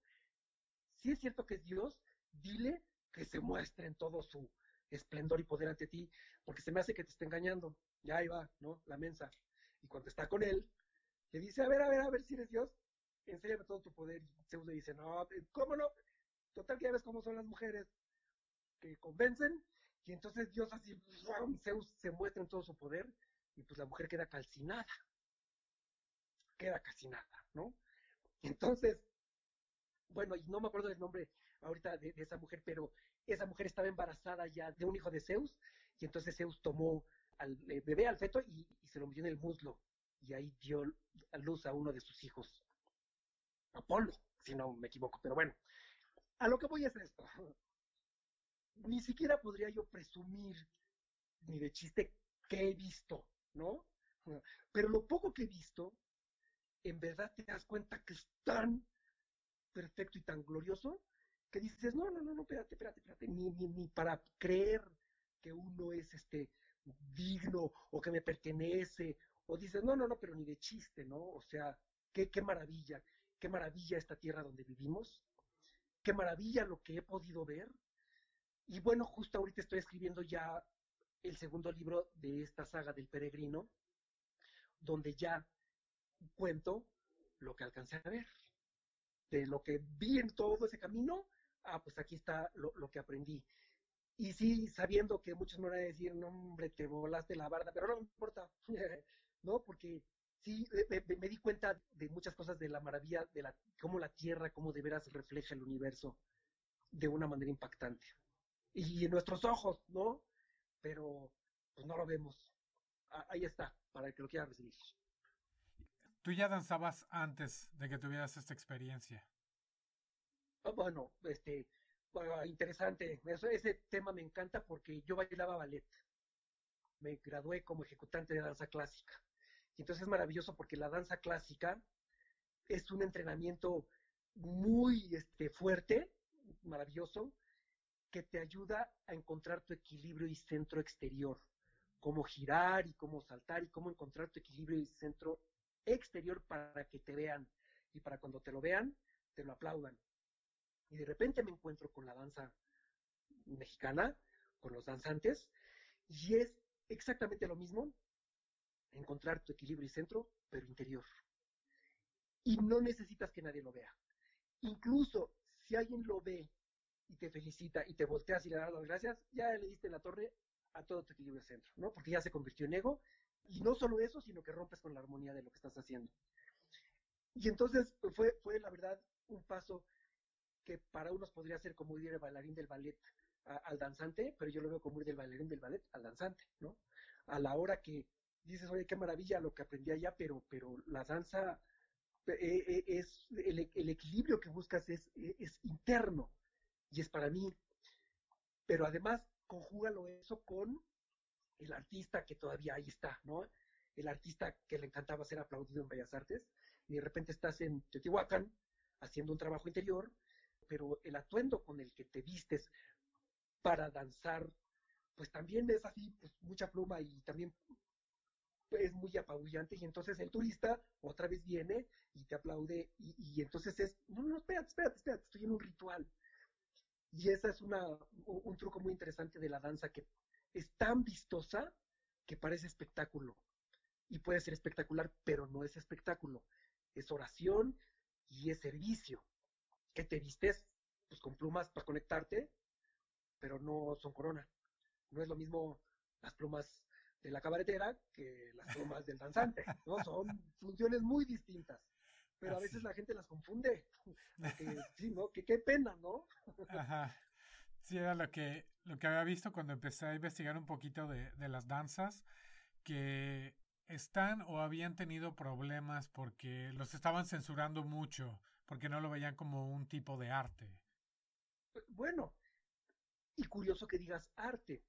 si es cierto que es Dios, dile que se muestre en todo su esplendor y poder ante ti, porque se me hace que te esté engañando, ya ahí va, ¿no? La mensa. Y cuando está con él, le dice, a ver, a ver, a ver si eres Dios, enséñame todo tu poder. Y Zeus le dice, no, ¿cómo no? Total que ya ves cómo son las mujeres que convencen y entonces Dios así. Zeus se muestra en todo su poder y pues la mujer queda calcinada. Queda calcinada, ¿no? Entonces, bueno, y no me acuerdo del nombre ahorita de, esa mujer, pero esa mujer estaba embarazada ya de un hijo de Zeus y entonces Zeus tomó al eh, bebé, al feto, y, y se lo metió en el muslo y ahí dio a luz a uno de sus hijos. Apolo, si no me equivoco, pero bueno, a lo que voy es esto. [laughs] Ni siquiera podría yo presumir ni de chiste que he visto, ¿no? [laughs] Pero lo poco que he visto, en verdad te das cuenta que es tan perfecto y tan glorioso que dices, no, no, no, no, espérate, espérate, espérate, ni, ni, ni para creer que uno es este digno o que me pertenece, o dices, no, no, no, pero ni de chiste, ¿no? O sea, qué, qué maravilla, qué maravilla esta tierra donde vivimos, qué maravilla lo que he podido ver. Y bueno, justo ahorita estoy escribiendo ya el segundo libro de esta saga del peregrino, donde ya cuento lo que alcancé a ver. De lo que vi en todo ese camino, ah, pues aquí está lo, lo que aprendí. Y sí, sabiendo que muchos me van a decir, no, hombre, te volaste la barda, pero no me importa, [laughs] ¿no? Porque sí, me, di cuenta de muchas cosas de la maravilla de la, cómo la Tierra, cómo de veras refleja el universo de una manera impactante. Y en nuestros ojos, ¿no? Pero pues no lo vemos. Ahí está, para el que lo quiera recibir. Tú ya danzabas antes de que tuvieras esta experiencia. Ah, bueno, este, interesante. ese tema me encanta porque yo bailaba ballet. Me gradué como ejecutante de danza clásica. Y entonces es maravilloso porque la danza clásica es un entrenamiento muy este, fuerte, maravilloso, que te ayuda a encontrar tu equilibrio y centro exterior. Cómo girar y cómo saltar y cómo encontrar tu equilibrio y centro exterior para que te vean y para cuando te lo vean, te lo aplaudan. Y de repente me encuentro con la danza mexicana, con los danzantes, y es exactamente lo mismo, encontrar tu equilibrio y centro, pero interior. Y no necesitas que nadie lo vea. Incluso si alguien lo ve y te felicita y te volteas y le das las gracias, ya le diste la torre a todo tu equilibrio centro, ¿no? Porque ya se convirtió en ego. Y no solo eso, sino que rompes con la armonía de lo que estás haciendo. Y entonces fue, fue la verdad un paso que para unos podría ser como ir el bailarín del ballet al danzante, pero yo lo veo como ir del bailarín del ballet al danzante, ¿no? A la hora que dices, oye, qué maravilla lo que aprendí allá, pero, pero la danza eh, eh, es, el, el, equilibrio que buscas es, es interno y es para mí. Pero además, conjúgalo eso con el artista que todavía ahí está, ¿no? El artista que le encantaba ser aplaudido en Bellas Artes, y de repente estás en Teotihuacán haciendo un trabajo interior, pero el atuendo con el que te vistes para danzar, pues también es así, pues mucha pluma y también es muy apabullante y entonces el turista otra vez viene y te aplaude y, entonces es, no, no, espérate, espérate, espérate, estoy en un ritual. Y ese es una, un truco muy interesante de la danza que es tan vistosa que parece espectáculo. Y puede ser espectacular, pero no es espectáculo es oración y es servicio. Que te vistes pues con plumas para conectarte, pero no son corona. No es lo mismo las plumas de la cabaretera que las plumas del danzante, ¿no? Son funciones muy distintas. Pero a veces la gente las confunde. [laughs] sí, ¿no? Que qué pena, ¿no? Ajá. Era lo que, lo que había visto cuando empecé a investigar un poquito de, de las danzas, que están o habían tenido problemas porque los estaban censurando mucho, porque no lo veían como un tipo de arte. Bueno, y curioso que digas arte.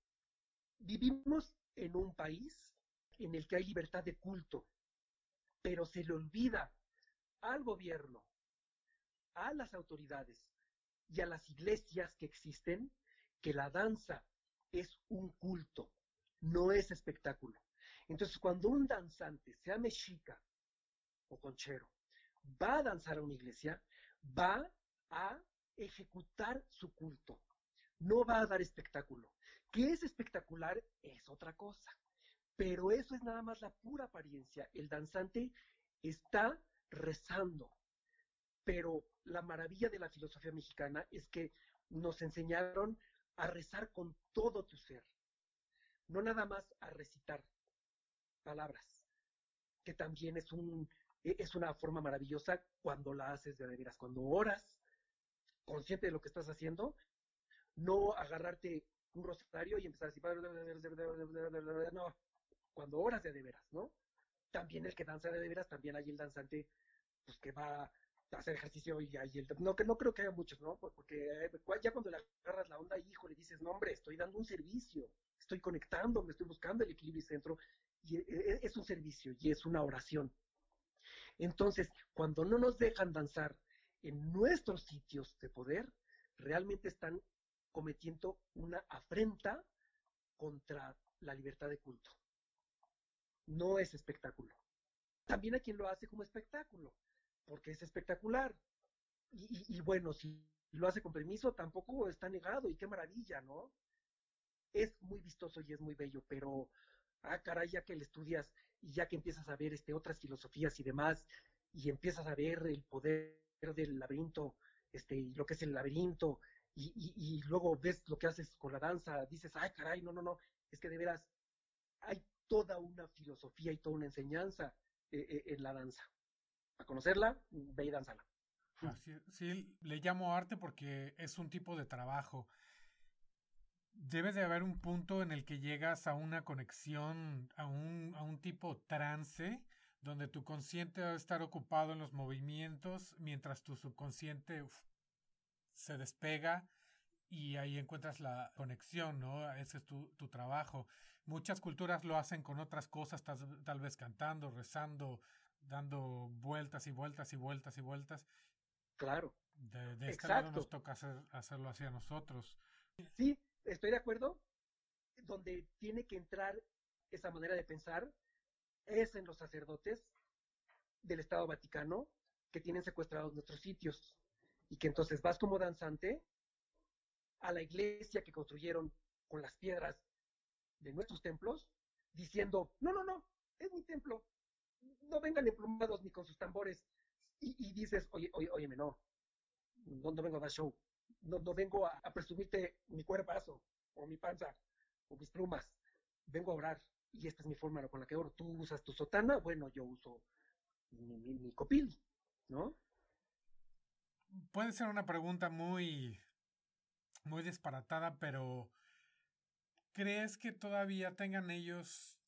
Vivimos en un país en el que hay libertad de culto, pero se le olvida al gobierno, a las autoridades y a las iglesias que existen que la danza es un culto, no es espectáculo. Entonces, cuando un danzante, sea mexica o conchero, va a danzar a una iglesia, va a ejecutar su culto, no va a dar espectáculo. Que es espectacular es otra cosa, pero eso es nada más la pura apariencia. El danzante está rezando, pero la maravilla de la filosofía mexicana es que nos enseñaron a rezar con todo tu ser, no nada más a recitar, palabras, que también es, un, e, es una forma maravillosa cuando la haces de veras, cuando oras, consciente de lo que estás haciendo, no agarrarte un rosario y empezar a decir, no, cuando oras de, veras, ¿no? También el que danza de, veras, también hay el danzante, pues que va hacer ejercicio y hay el, no, que no creo que haya muchos, ¿no? Porque eh, ya cuando le agarras la onda, hijo, le dices, no, hombre, estoy dando un servicio, estoy conectando, me estoy buscando el equilibrio y centro, y e, e, es un servicio y es una oración. Entonces, cuando no nos dejan danzar en nuestros sitios de poder, realmente están cometiendo una afrenta contra la libertad de culto. No es espectáculo. También hay quien lo hace como espectáculo, porque es espectacular. Y, bueno, si lo hace con permiso, tampoco está negado, y qué maravilla, ¿no? Es muy vistoso y es muy bello, pero ah, caray, ya que le estudias y ya que empiezas a ver este, otras filosofías y demás, y empiezas a ver el poder del laberinto, este, y lo que es el laberinto, y, y, luego ves lo que haces con la danza, dices, ay, caray, no, no, no, es que de veras hay toda una filosofía y toda una enseñanza eh, eh, en la danza. A conocerla, ve y danzala. sí, le llamo arte porque es un tipo de trabajo debe de haber un punto en el que llegas a una conexión, a un, a un tipo trance, donde tu consciente a estar ocupado en los movimientos, mientras tu subconsciente se despega y ahí encuentras la conexión, ¿no? Ese es tu, tu trabajo. Muchas culturas lo hacen con otras cosas, tal, tal, vez cantando, rezando, dando vueltas y vueltas y vueltas y vueltas. Claro. De, de este lado nos toca hacer, hacerlo así a nosotros. Sí, estoy de acuerdo. Donde tiene que entrar esa manera de pensar es en los sacerdotes del Estado Vaticano que tienen secuestrados nuestros sitios y que entonces vas como danzante a la iglesia que construyeron con las piedras de nuestros templos, diciendo, no, no, no, es mi templo, no vengan emplumados ni con sus tambores. Y, y dices, oye, oye, óyeme, no, no, vengo a dar show, no, vengo a, a presumirte mi cuerpazo, o mi panza, o mis plumas, vengo a orar, y esta es mi forma con la que oro. Tú usas tu sotana, bueno, yo uso mi, mi, mi copil, ¿no? Puede ser una pregunta muy, muy disparatada, pero ¿crees que todavía tengan ellos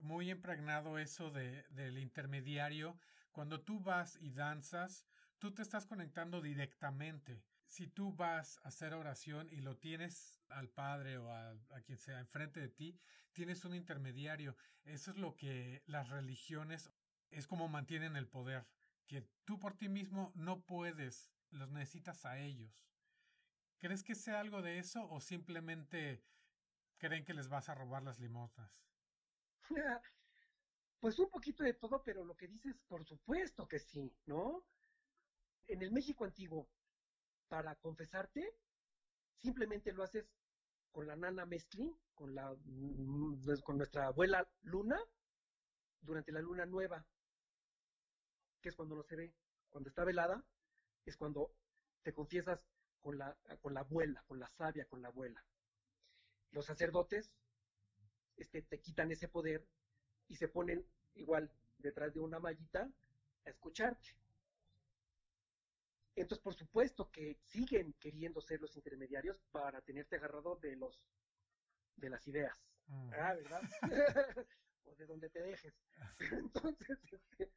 muy impregnado eso de, del intermediario? Cuando tú vas y danzas, tú te estás conectando directamente. Si tú vas a hacer oración y lo tienes al Padre o a, a, quien sea enfrente de ti, tienes un intermediario. Eso es lo que las religiones es como mantienen el poder, que tú por ti mismo no puedes, los necesitas a ellos. ¿Crees que sea algo de eso o simplemente creen que les vas a robar las limosnas? [laughs] Pues un poquito de todo, pero lo que dices, por supuesto que sí, ¿no? En el México antiguo, para confesarte, simplemente lo haces con la nana Mestlin, con, la, con nuestra abuela Luna, durante la luna nueva, que es cuando no se ve. Cuando está velada, es cuando te confiesas con la, con la abuela, con la sabia, con la abuela. Los sacerdotes este, te quitan ese poder y se ponen igual detrás de una mallita a escucharte. Entonces, por supuesto que siguen queriendo ser los intermediarios para tenerte agarrado de los de las ideas. Mm. Ah, ¿verdad? [laughs] o de donde te dejes. Pero [laughs] entonces, este,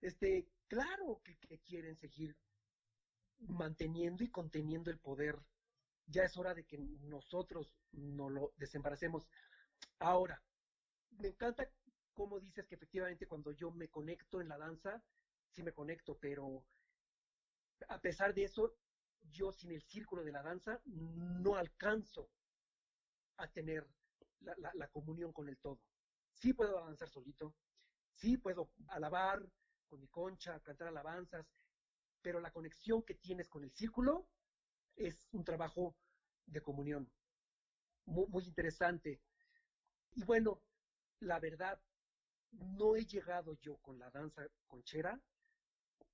este claro que, que, quieren seguir manteniendo y conteniendo el poder. Ya es hora de que nosotros no lo desembaracemos. Ahora, me encanta cómo dices que efectivamente cuando yo me conecto en la danza, sí me conecto, pero a pesar de eso, yo sin el círculo de la danza no alcanzo a tener la, comunión con el todo. Sí puedo avanzar solito, sí puedo alabar con mi concha, cantar alabanzas, pero la conexión que tienes con el círculo es un trabajo de comunión muy interesante. Y bueno, la verdad, no he llegado yo con la danza conchera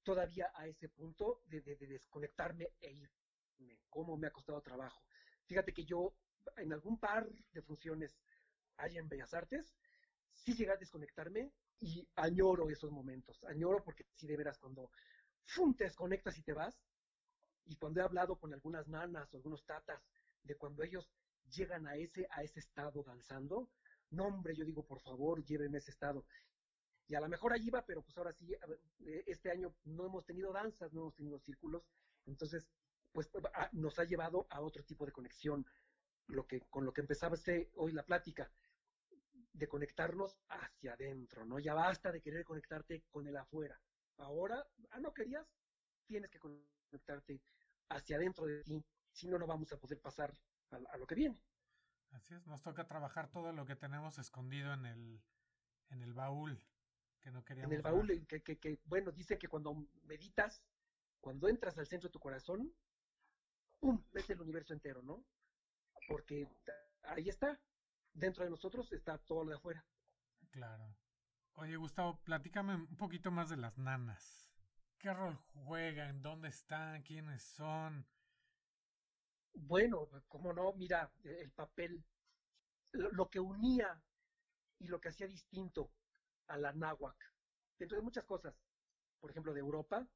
todavía a ese punto de, de, de desconectarme e irme, cómo me ha costado trabajo. Fíjate que yo en algún par de funciones allá en Bellas Artes, sí llegué a desconectarme y añoro esos momentos, añoro porque si de veras cuando ¡fum! te desconectas y te vas, y cuando he hablado con algunas nanas o algunos tatas de cuando ellos llegan a ese, a ese estado danzando, no hombre, yo digo, por favor, llévenme ese estado. Y a lo mejor allí va, pero pues ahora sí, este año no hemos tenido danzas, no hemos tenido círculos, entonces, pues nos ha llevado a otro tipo de conexión, lo que, con lo que empezaba este, hoy la plática, de conectarnos hacia adentro, ¿no? Ya basta de querer conectarte con el afuera. Ahora, ah, no querías, tienes que conectarte hacia adentro de ti, si no, no vamos a poder pasar a lo que viene. Así es, nos toca trabajar todo lo que tenemos escondido en el, en el baúl que no queríamos. En el baúl, que, que, que, bueno, dice que cuando meditas, cuando entras al centro de tu corazón, ¡pum! ves el universo entero, ¿no? Porque ahí está, dentro de nosotros está todo lo de afuera. Claro. Oye, Gustavo, platícame un poquito más de las nanas. ¿Qué rol juegan? ¿Dónde están? ¿Quiénes son? Bueno, como no, mira, el papel, lo que unía y lo que hacía distinto a la náhuac, dentro de muchas cosas, por ejemplo, de Europa,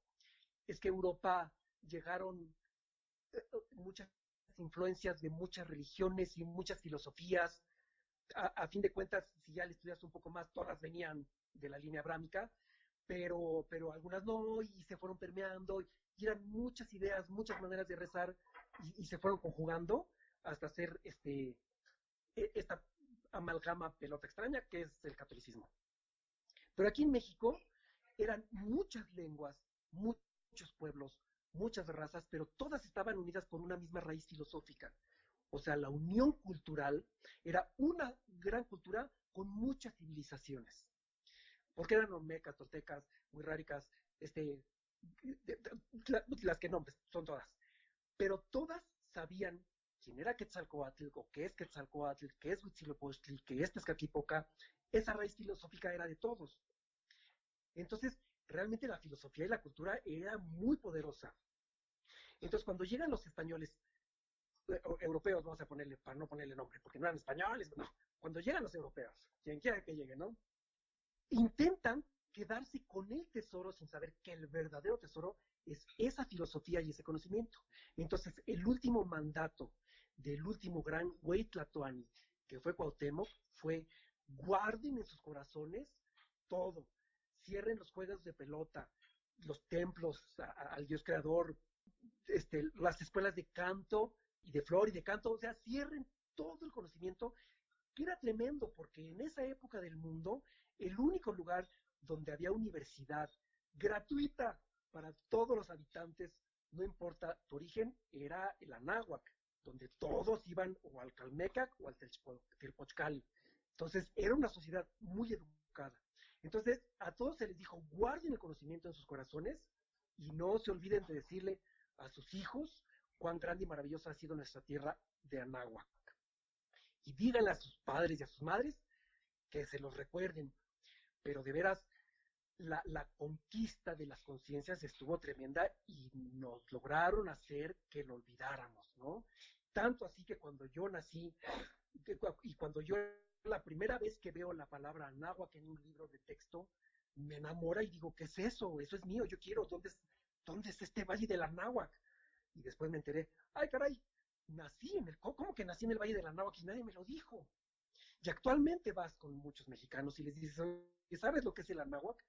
es que Europa llegaron eh, muchas influencias de muchas religiones y muchas filosofías. A, a, fin de cuentas, si ya le estudias un poco más, todas venían de la línea abrámica, pero, pero algunas no, y se fueron permeando, y eran muchas ideas, muchas maneras de rezar y, se fueron conjugando hasta hacer este, e, esta amalgama pelota extraña que es el catolicismo. Pero aquí en México eran muchas lenguas, muchos pueblos, muchas razas, pero todas estaban unidas por una misma raíz filosófica. O sea, la unión cultural era una gran cultura con muchas civilizaciones. Porque eran olmecas, toltecas, ráricas, este, las que nombres, son todas. Pero todas sabían quién era Quetzalcoatl, o qué es Quetzalcoatl, qué es Huitzilopochtli, qué es Tezcatlipoca. Esa raíz filosófica era de todos. Entonces, realmente la filosofía y la cultura era muy poderosa. Entonces, cuando llegan los españoles, eh, europeos, vamos a ponerle, para no ponerle nombre, porque no eran españoles, no, cuando llegan los europeos, quien quiera que llegue, ¿no? Intentan quedarse con el tesoro sin saber que el verdadero tesoro es esa filosofía y ese conocimiento. Entonces, el último mandato del último gran Tlatoani, que fue Cuauhtémoc, fue guarden en sus corazones todo, cierren los juegos de pelota, los templos al Dios creador, este, las escuelas de canto y de flor y de canto, o sea, cierren todo el conocimiento, que era tremendo, porque en esa época del mundo, el único lugar donde había universidad gratuita para todos los habitantes, no importa tu origen, era el Anáhuac, donde todos iban o al Calmecac o al Telpochcali. Entonces, era una sociedad muy educada. Entonces, a todos se les dijo, guarden el conocimiento en sus corazones y no se olviden de decirle a sus hijos cuán grande y maravillosa ha sido nuestra tierra de Anáhuac. Y díganle a sus padres y a sus madres que se los recuerden. Pero de veras, la, la conquista de las conciencias estuvo tremenda y nos lograron hacer que lo olvidáramos, ¿no? Tanto así que cuando yo nací y cuando yo la primera vez que veo la palabra náhuatl en un libro de texto, me enamora y digo, ¿qué es eso? Eso es mío, yo quiero, ¿dónde, dónde es este valle de la náhuatl? Y después me enteré, ay caray, nací en el, ¿cómo que nací en el valle de la náhuatl y nadie me lo dijo? Y actualmente vas con muchos mexicanos y les dices, ¿sabes lo que es el náhuatl?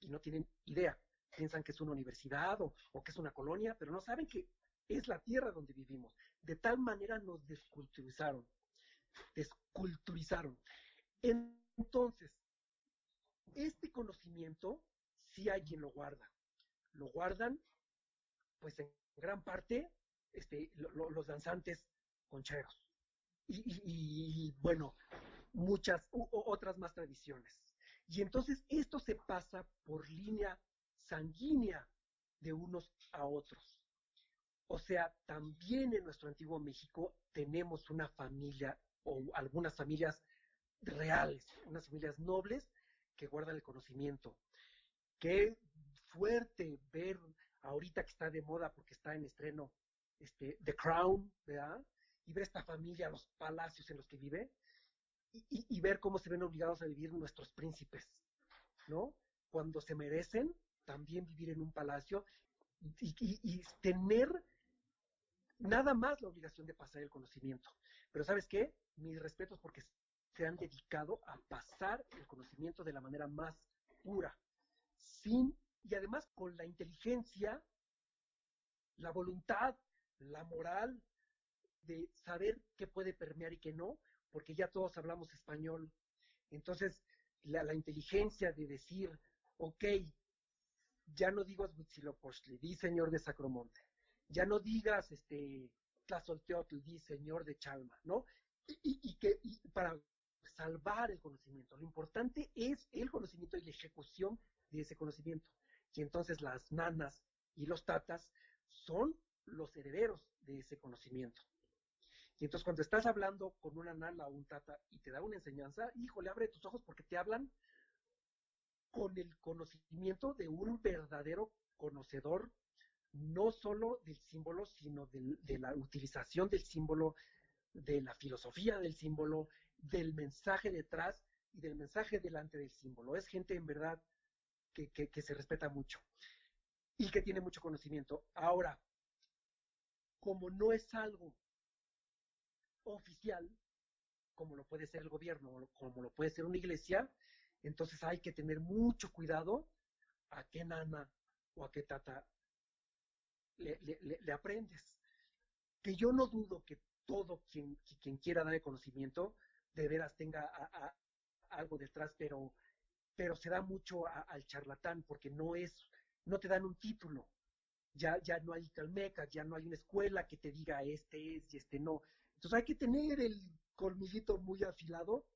Y no tienen idea. Piensan que es una universidad o, que es una colonia, pero no saben que es la tierra donde vivimos. De tal manera nos desculturizaron desculturizaron. Entonces, este conocimiento, si alguien lo guarda, lo guardan, pues en gran parte, este, los danzantes concheros. Y, bueno, muchas otras más tradiciones. Y entonces esto se pasa por línea sanguínea de unos a otros. O sea, también en nuestro antiguo México tenemos una familia o algunas familias reales, unas familias nobles que guardan el conocimiento. Qué fuerte ver ahorita que está de moda porque está en estreno este, The Crown, ¿verdad? Y ver esta familia, los palacios en los que vive, y, ver cómo se ven obligados a vivir nuestros príncipes, ¿no? Cuando se merecen también vivir en un palacio y, y tener nada más la obligación de pasar el conocimiento. Pero ¿sabes qué? mis respetos porque se han dedicado a pasar el conocimiento de la manera más pura, sin, y además con la inteligencia, la voluntad, la moral de saber qué puede permear y qué no, porque ya todos hablamos español. Entonces, la, inteligencia de decir, ok, ya no digas Huitzilopochtli, di señor de Sacromonte. Ya no digas este Tlazolteotl, di señor de Chalma, ¿no? y, que para salvar el conocimiento. Lo importante es el conocimiento y la ejecución de ese conocimiento. Y entonces las nanas y los tatas son los herederos de ese conocimiento. Y entonces cuando estás hablando con una nana o un tata y te da una enseñanza, híjole, abre tus ojos porque te hablan con el conocimiento de un verdadero conocedor, no solo del símbolo, sino de la utilización del símbolo, de la filosofía del símbolo, del mensaje detrás y del mensaje delante del símbolo. Es gente en verdad que, que, se respeta mucho y que tiene mucho conocimiento. Ahora, como no es algo oficial, como lo puede ser el gobierno, como lo puede ser una iglesia, entonces hay que tener mucho cuidado a qué nana o a qué tata le, aprendes. Que yo no dudo que todo quien, quien quiera dar el conocimiento de veras tenga algo detrás, pero, pero se da mucho al charlatán porque no es, no te dan un título. Ya, ya no hay calmecas, ya no hay una escuela que te diga este es y este no. Entonces hay que tener el colmillito muy afilado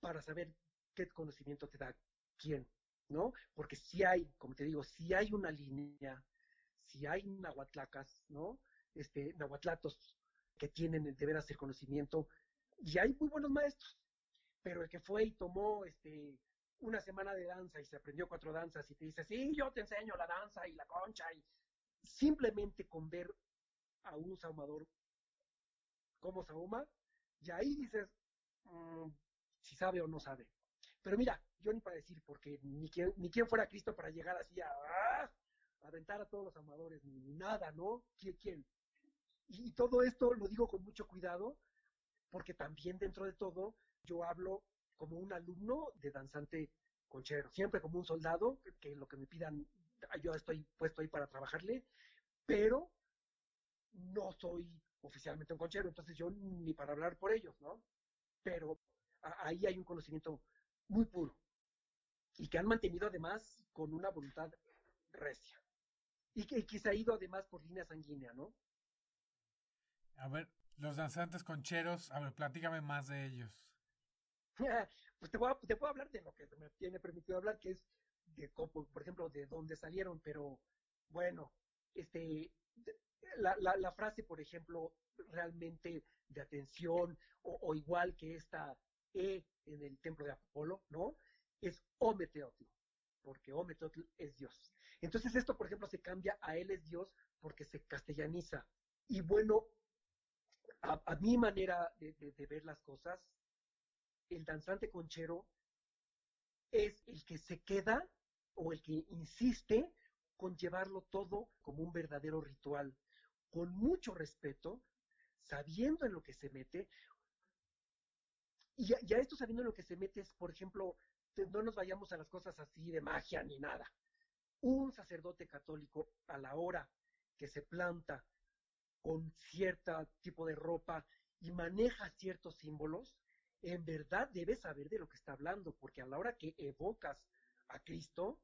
para saber qué conocimiento te da quién, ¿no? Porque si hay, como te digo, si hay una línea, si hay nahuatlacas, ¿no? Este, nahuatlatos que tienen el deber hacer conocimiento, y hay muy buenos maestros, pero el que fue y tomó este una semana de danza y se aprendió cuatro danzas y te dice, sí, yo te enseño la danza y la concha, y simplemente con ver a un saumador como sauma, y ahí dices mm, si sabe o no sabe. Pero mira, yo ni para decir, porque ni quien, ni quien fuera Cristo para llegar así a, ¡ah! aventar a todos los amadores, ni, nada, ¿no? ¿Quién? quién? y todo esto lo digo con mucho cuidado, porque también dentro de todo yo hablo como un alumno de danzante conchero, siempre como un soldado, que lo que me pidan, yo estoy puesto ahí para trabajarle, pero no soy oficialmente un conchero, entonces yo ni para hablar por ellos, ¿no? Pero ahí hay un conocimiento muy puro y que han mantenido además con una voluntad recia y que, que se ha ido además por línea sanguínea, ¿no? A ver, los danzantes concheros, a ver, platícame más de ellos. [laughs] pues te, voy te puedo hablar de lo que me tiene permitido hablar, que es de cómo, por ejemplo, de dónde salieron, pero bueno, este, la, frase, por ejemplo, realmente de atención, o, igual que esta E en el templo de Apolo, ¿no? Es Ometeotl, porque Ometeotl es Dios. Entonces esto, por ejemplo, se cambia a Él es Dios porque se castellaniza. Y bueno, a, mi manera de, ver las cosas, el danzante conchero es el que se queda o el que insiste con llevarlo todo como un verdadero ritual, con mucho respeto, sabiendo en lo que se mete. Y ya, esto sabiendo en lo que se mete es, por ejemplo, no nos vayamos a las cosas así de magia ni nada. Un sacerdote católico a la hora que se planta con cierto tipo de ropa y maneja ciertos símbolos, en verdad debes saber de lo que está hablando, porque a la hora que evocas a Cristo,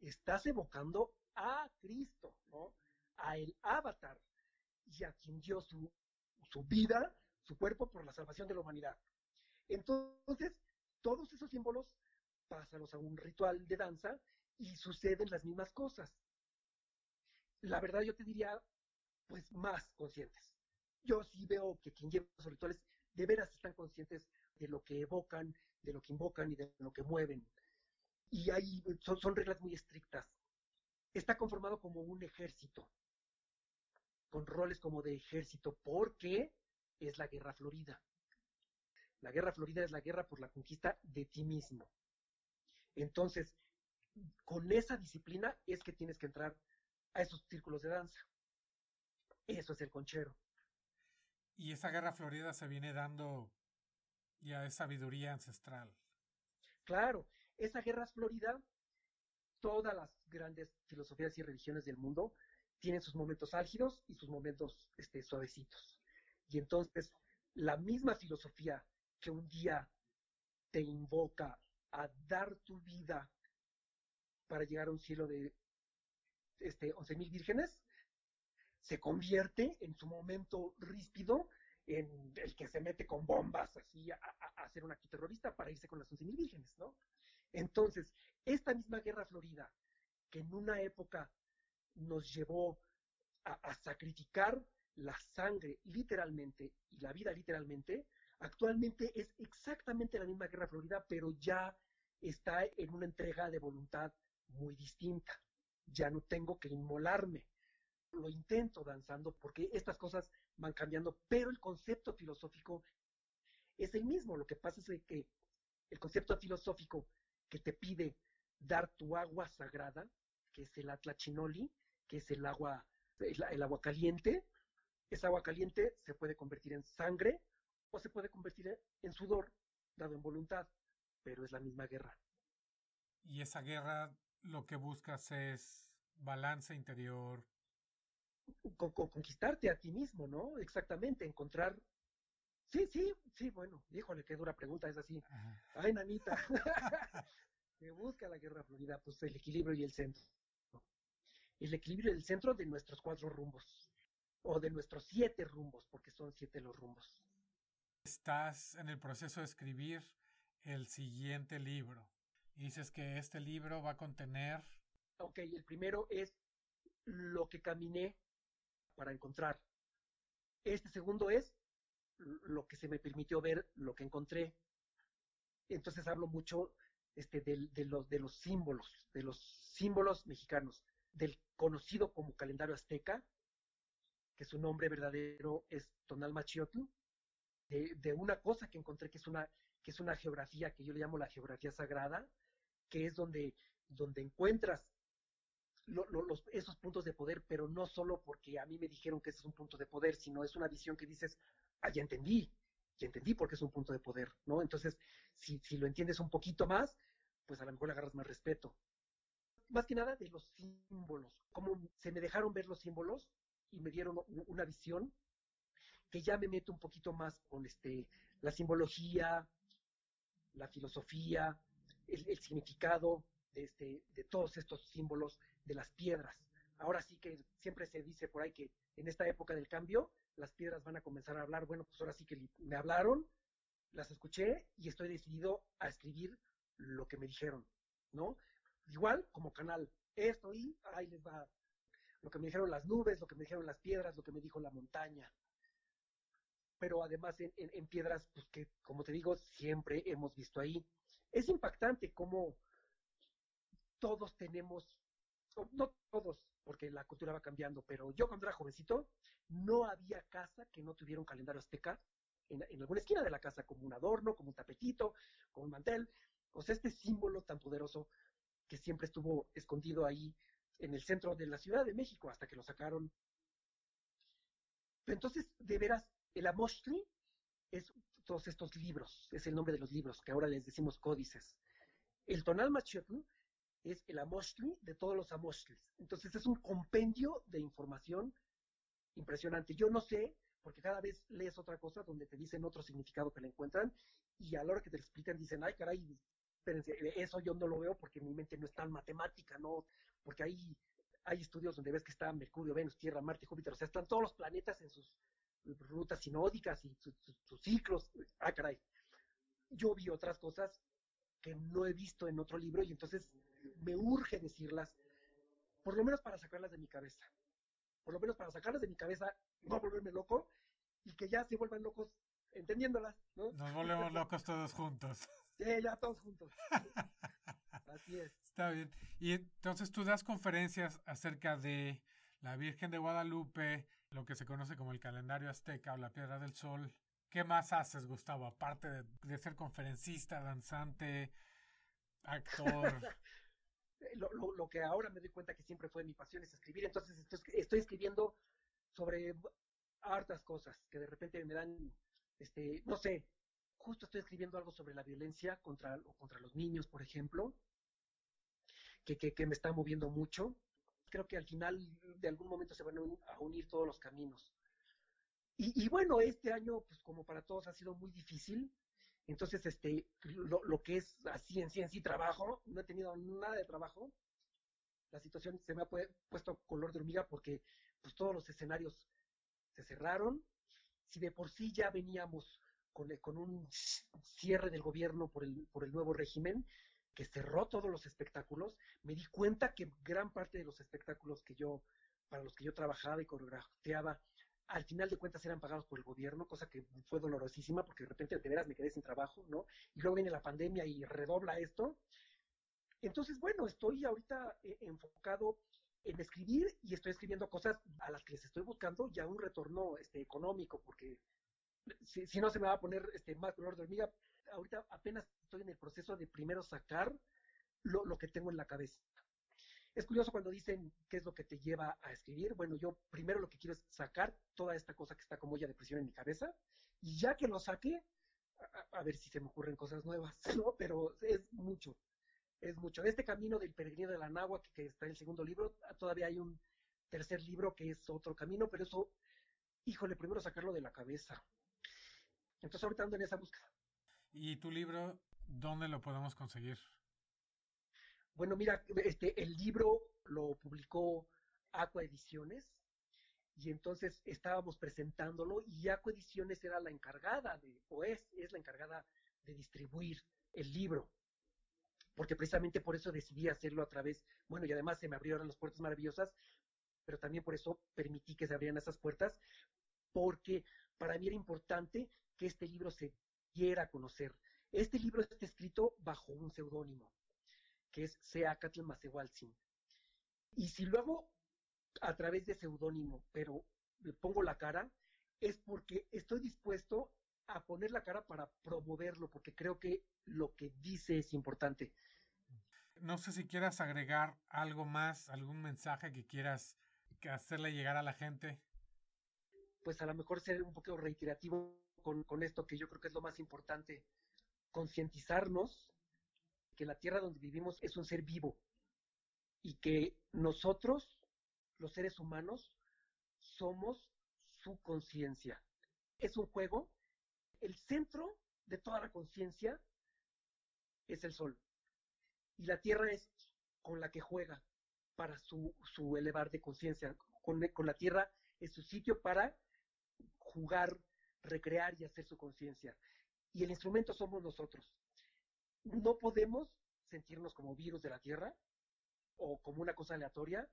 estás evocando a Cristo, ¿no? A el avatar y a quien dio su, su vida, su cuerpo por la salvación de la humanidad. Entonces, todos esos símbolos, pásalos a un ritual de danza y suceden las mismas cosas. La verdad yo te diría, pues más conscientes. Yo sí veo que quien lleva los rituales de veras están conscientes de lo que evocan, de lo que invocan y de lo que mueven. Y ahí son, son reglas muy estrictas. Está conformado como un ejército, con roles como de ejército, porque es la guerra florida. La guerra florida es la guerra por la conquista de ti mismo. Entonces, con esa disciplina es que tienes que entrar a esos círculos de danza. Eso es el conchero. Y esa guerra florida se viene dando ya de sabiduría ancestral. Claro, esa guerra florida, todas las grandes filosofías y religiones del mundo tienen sus momentos álgidos y sus momentos este, suavecitos. Y entonces, la misma filosofía que un día te invoca a dar tu vida para llegar a un cielo de este, 11.000 vírgenes, se convierte en su momento ríspido en el que se mete con bombas así a, hacer un acto terrorista para irse con las once mil vírgenes, ¿no? Entonces, esta misma guerra florida, que en una época nos llevó a, sacrificar la sangre literalmente y la vida literalmente, actualmente es exactamente la misma guerra florida, pero ya está en una entrega de voluntad muy distinta. Ya no tengo que inmolarme, lo intento danzando porque estas cosas van cambiando, pero el concepto filosófico es el mismo. Lo que pasa es que el concepto filosófico que te pide dar tu agua sagrada, que es el atlachinoli, que es el agua, el, agua caliente, esa agua caliente se puede convertir en sangre o se puede convertir en sudor, dado en voluntad, pero es la misma guerra. Y esa guerra lo que buscas es balance interior, conquistarte a ti mismo, ¿no? Exactamente, encontrar Sí, sí, sí, bueno, híjole, qué dura pregunta es así. Ay, nanita. [laughs] [laughs] ¿Qué busca la guerra florida? Pues el equilibrio y el centro. El equilibrio y el centro de nuestros cuatro rumbos. O de nuestros siete rumbos, porque son siete los rumbos. Estás en el proceso de escribir el siguiente libro. dices que este libro va a contener. Ok, el primero es lo que caminé para encontrar. Este segundo es lo que se me permitió ver, lo que encontré. Entonces hablo mucho este, de, de, los, de los símbolos, de los símbolos mexicanos, del conocido como calendario azteca, que su nombre verdadero es Tonal Machiotl, de, una cosa que encontré que es una, que es una geografía que yo le llamo la geografía sagrada, que es donde, donde encuentras esos puntos de poder, pero no solo porque a mí me dijeron que ese es un punto de poder, sino es una visión que dices, ah, ya entendí, ya entendí por qué es un punto de poder, ¿no? Entonces, si, si lo entiendes un poquito más, pues a lo mejor le agarras más respeto. Más que nada de los símbolos, cómo se me dejaron ver los símbolos y me dieron una visión que ya me meto un poquito más con este, la simbología, la filosofía, el, significado de, este, de todos estos símbolos de las piedras. Ahora sí que siempre se dice por ahí que en esta época del cambio las piedras van a comenzar a hablar. Bueno, pues ahora sí que me hablaron, las escuché y estoy decidido a escribir lo que me dijeron, ¿no? Igual como canal, esto y ahí les va lo que me dijeron las nubes, lo que me dijeron las piedras, lo que me dijo la montaña. Pero además en, en piedras, pues que como te digo, siempre hemos visto ahí. Es impactante cómo todos tenemos no todos, porque la cultura va cambiando, pero yo cuando era jovencito, no había casa que no tuviera un calendario azteca en, en, alguna esquina de la casa, como un adorno, como un tapetito, como un mantel. O sea, este símbolo tan poderoso que siempre estuvo escondido ahí en el centro de la Ciudad de México hasta que lo sacaron. Entonces, de veras, el Amoshli es todos estos libros, es el nombre de los libros, que ahora les decimos códices. El Tonal Machiotl es el Amoshli de todos los Amoshlis. Entonces es un compendio de información impresionante. Yo no sé, porque cada vez lees otra cosa donde te dicen otro significado que le encuentran y a la hora que te lo explican dicen, ay caray, espérense, eso yo no lo veo porque mi mente no es tan matemática, ¿no? Porque hay, hay estudios donde ves que está Mercurio, Venus, Tierra, Marte, Júpiter, o sea, están todos los planetas en sus rutas sinódicas y sus, sus ciclos. Ah, caray. Yo vi otras cosas que no he visto en otro libro y entonces me urge decirlas, por lo menos para sacarlas de mi cabeza, por lo menos para sacarlas de mi cabeza, no volverme loco y que ya se vuelvan locos entendiéndolas, ¿no? Nos volvemos locos todos juntos. Sí, ya todos juntos. [laughs] Así es. Está bien. Y entonces tú das conferencias acerca de la Virgen de Guadalupe, lo que se conoce como el calendario azteca o la Piedra del Sol. ¿Qué más haces, Gustavo? Aparte de, de ser conferencista, danzante, actor. [laughs] lo, lo, lo, que ahora me doy cuenta que siempre fue mi pasión es escribir, entonces estoy, estoy escribiendo sobre hartas cosas que de repente me dan, este, no sé, justo estoy escribiendo algo sobre la violencia contra, contra los niños, por ejemplo, que, que, me está moviendo mucho. Creo que al final de algún momento se van a unir todos los caminos. Y, y bueno, este año, pues como para todos ha sido muy difícil, entonces, este, lo, lo, que es así en sí, en sí trabajo, no he tenido nada de trabajo. La situación se me ha puesto color de hormiga porque pues todos los escenarios se cerraron. Si de por sí ya veníamos con, con un cierre del gobierno por el, por el nuevo régimen, que cerró todos los espectáculos, me di cuenta que gran parte de los espectáculos que yo, para los que yo trabajaba y coreografiaba, al final de cuentas eran pagados por el gobierno, cosa que fue dolorosísima porque de repente de veras me quedé sin trabajo, ¿no? Y luego viene la pandemia y redobla esto. Entonces, bueno, estoy ahorita eh, enfocado en escribir y estoy escribiendo cosas a las que les estoy buscando ya un retorno este, económico, porque si, si, no se me va a poner este, más color de hormiga, ahorita apenas estoy en el proceso de primero sacar lo, que tengo en la cabeza. Es curioso cuando dicen qué es lo que te lleva a escribir. Bueno, yo primero lo que quiero es sacar toda esta cosa que está como ya de presión en mi cabeza y ya que lo saque, a, ver si se me ocurren cosas nuevas, [laughs] ¿no? Pero es mucho, es mucho. Este camino del peregrino de la Nahua, que, que está en el segundo libro, todavía hay un tercer libro que es otro camino, pero eso, híjole, primero sacarlo de la cabeza. Entonces ahorita ando en esa búsqueda. ¿Y tu libro, dónde lo podemos conseguir? Bueno, mira, este, el libro lo publicó Aqua Ediciones y entonces estábamos presentándolo y Aqua Ediciones era la encargada de, o es, es la encargada de distribuir el libro. Porque precisamente por eso decidí hacerlo a través, bueno, y además se me abrieron las puertas maravillosas, pero también por eso permití que se abrieran esas puertas, porque para mí era importante que este libro se diera a conocer. Este libro está escrito bajo un seudónimo, que es Seacatl Masewaltzin. Y si lo hago a través de seudónimo, pero le pongo la cara, es porque estoy dispuesto a poner la cara para promoverlo, porque creo que lo que dice es importante. No sé si quieras agregar algo más, algún mensaje que quieras hacerle llegar a la gente. Pues a lo mejor ser un poco reiterativo con, esto, que yo creo que es lo más importante, concientizarnos que la tierra donde vivimos es un ser vivo y que nosotros, los seres humanos, somos su conciencia. Es un juego el centro de toda la conciencia es el sol. Y la tierra es con la que juega para su, su elevar de conciencia. Con, con, la tierra es su sitio para jugar, recrear y hacer su conciencia. Y el instrumento somos nosotros. No podemos sentirnos como virus de la tierra o como una cosa aleatoria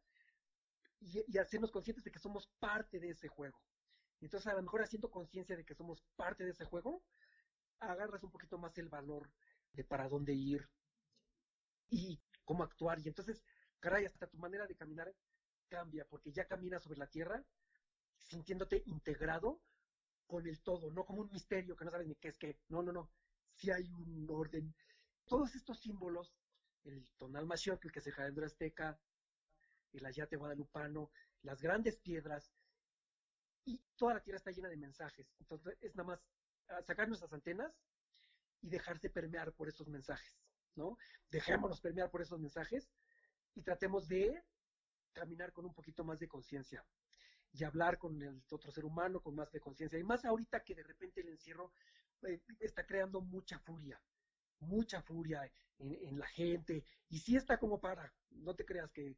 y, y hacernos conscientes de que somos parte de ese juego. Entonces, a lo mejor haciendo conciencia de que somos parte de ese juego, agarras un poquito más el valor de para dónde ir y cómo actuar. Y entonces, caray, hasta tu manera de caminar cambia, porque ya caminas sobre la tierra sintiéndote integrado con el todo, no como un misterio que no sabes ni qué es qué. No, no, no. Si hay un orden. Todos estos símbolos, el tonal que es el jalendro azteca, el ayate guadalupano, las grandes piedras, y toda la Tierra está llena de mensajes. Entonces es nada más ah, sacar nuestras antenas y dejarse permear por esos mensajes, ¿no? Dejémonos permear por esos mensajes y tratemos de caminar con un poquito más de conciencia y hablar con el otro ser humano con más de conciencia. Y más ahorita que de repente el encierro eh, está creando mucha furia, mucha furia en, en, la gente. Y sí está como para, no te creas que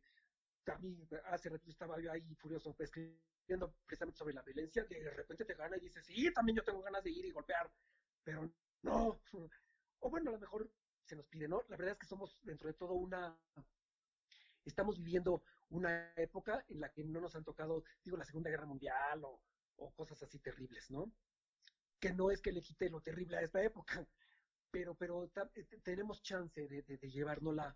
a mí hace rato estaba yo ahí furioso escribiendo precisamente sobre la violencia, de repente te gana y dices, sí, también yo tengo ganas de ir y golpear, pero no. [laughs] O bueno, a lo mejor se nos pide, ¿no? La verdad es que somos dentro de todo una, estamos viviendo una época en la que no nos han tocado, digo, la Segunda Guerra Mundial o, o cosas así terribles, ¿no? Que no es que le quite lo terrible a esta época, [laughs] pero, pero eh, tenemos chance de, de, de llevárnosla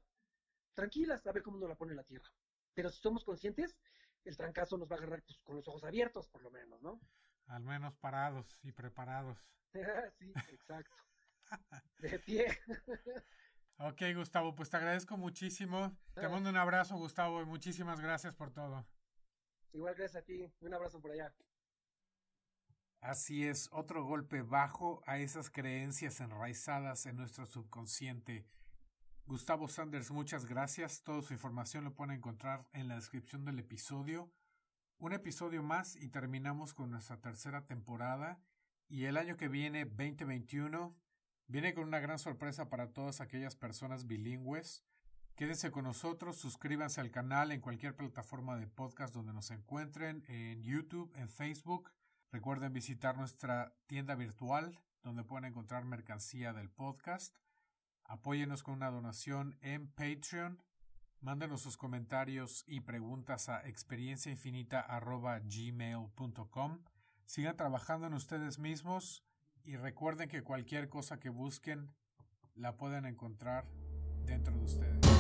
tranquilas a ver cómo nos la pone la tierra. Pero si somos conscientes, el trancazo nos va a agarrar pues, con los ojos abiertos, por lo menos, ¿no? Al menos parados y preparados. [laughs] sí, exacto. De pie. [laughs] ok, Gustavo, pues te agradezco muchísimo. Te mando un abrazo, Gustavo, y muchísimas gracias por todo. Igual gracias a ti. Un abrazo por allá. Así es, otro golpe bajo a esas creencias enraizadas en nuestro subconsciente Gustavo Sanders, muchas gracias. Toda su información lo pueden encontrar en la descripción del episodio. Un episodio más y terminamos con nuestra tercera temporada. Y el año que viene, 2021, viene con una gran sorpresa para todas aquellas personas bilingües. Quédense con nosotros, suscríbanse al canal en cualquier plataforma de podcast donde nos encuentren, en YouTube, en Facebook. Recuerden visitar nuestra tienda virtual donde pueden encontrar mercancía del podcast. Apóyenos con una donación en Patreon. Mándenos sus comentarios y preguntas a experienciainfinita.gmail.com. Sigan trabajando en ustedes mismos y recuerden que cualquier cosa que busquen la pueden encontrar dentro de ustedes.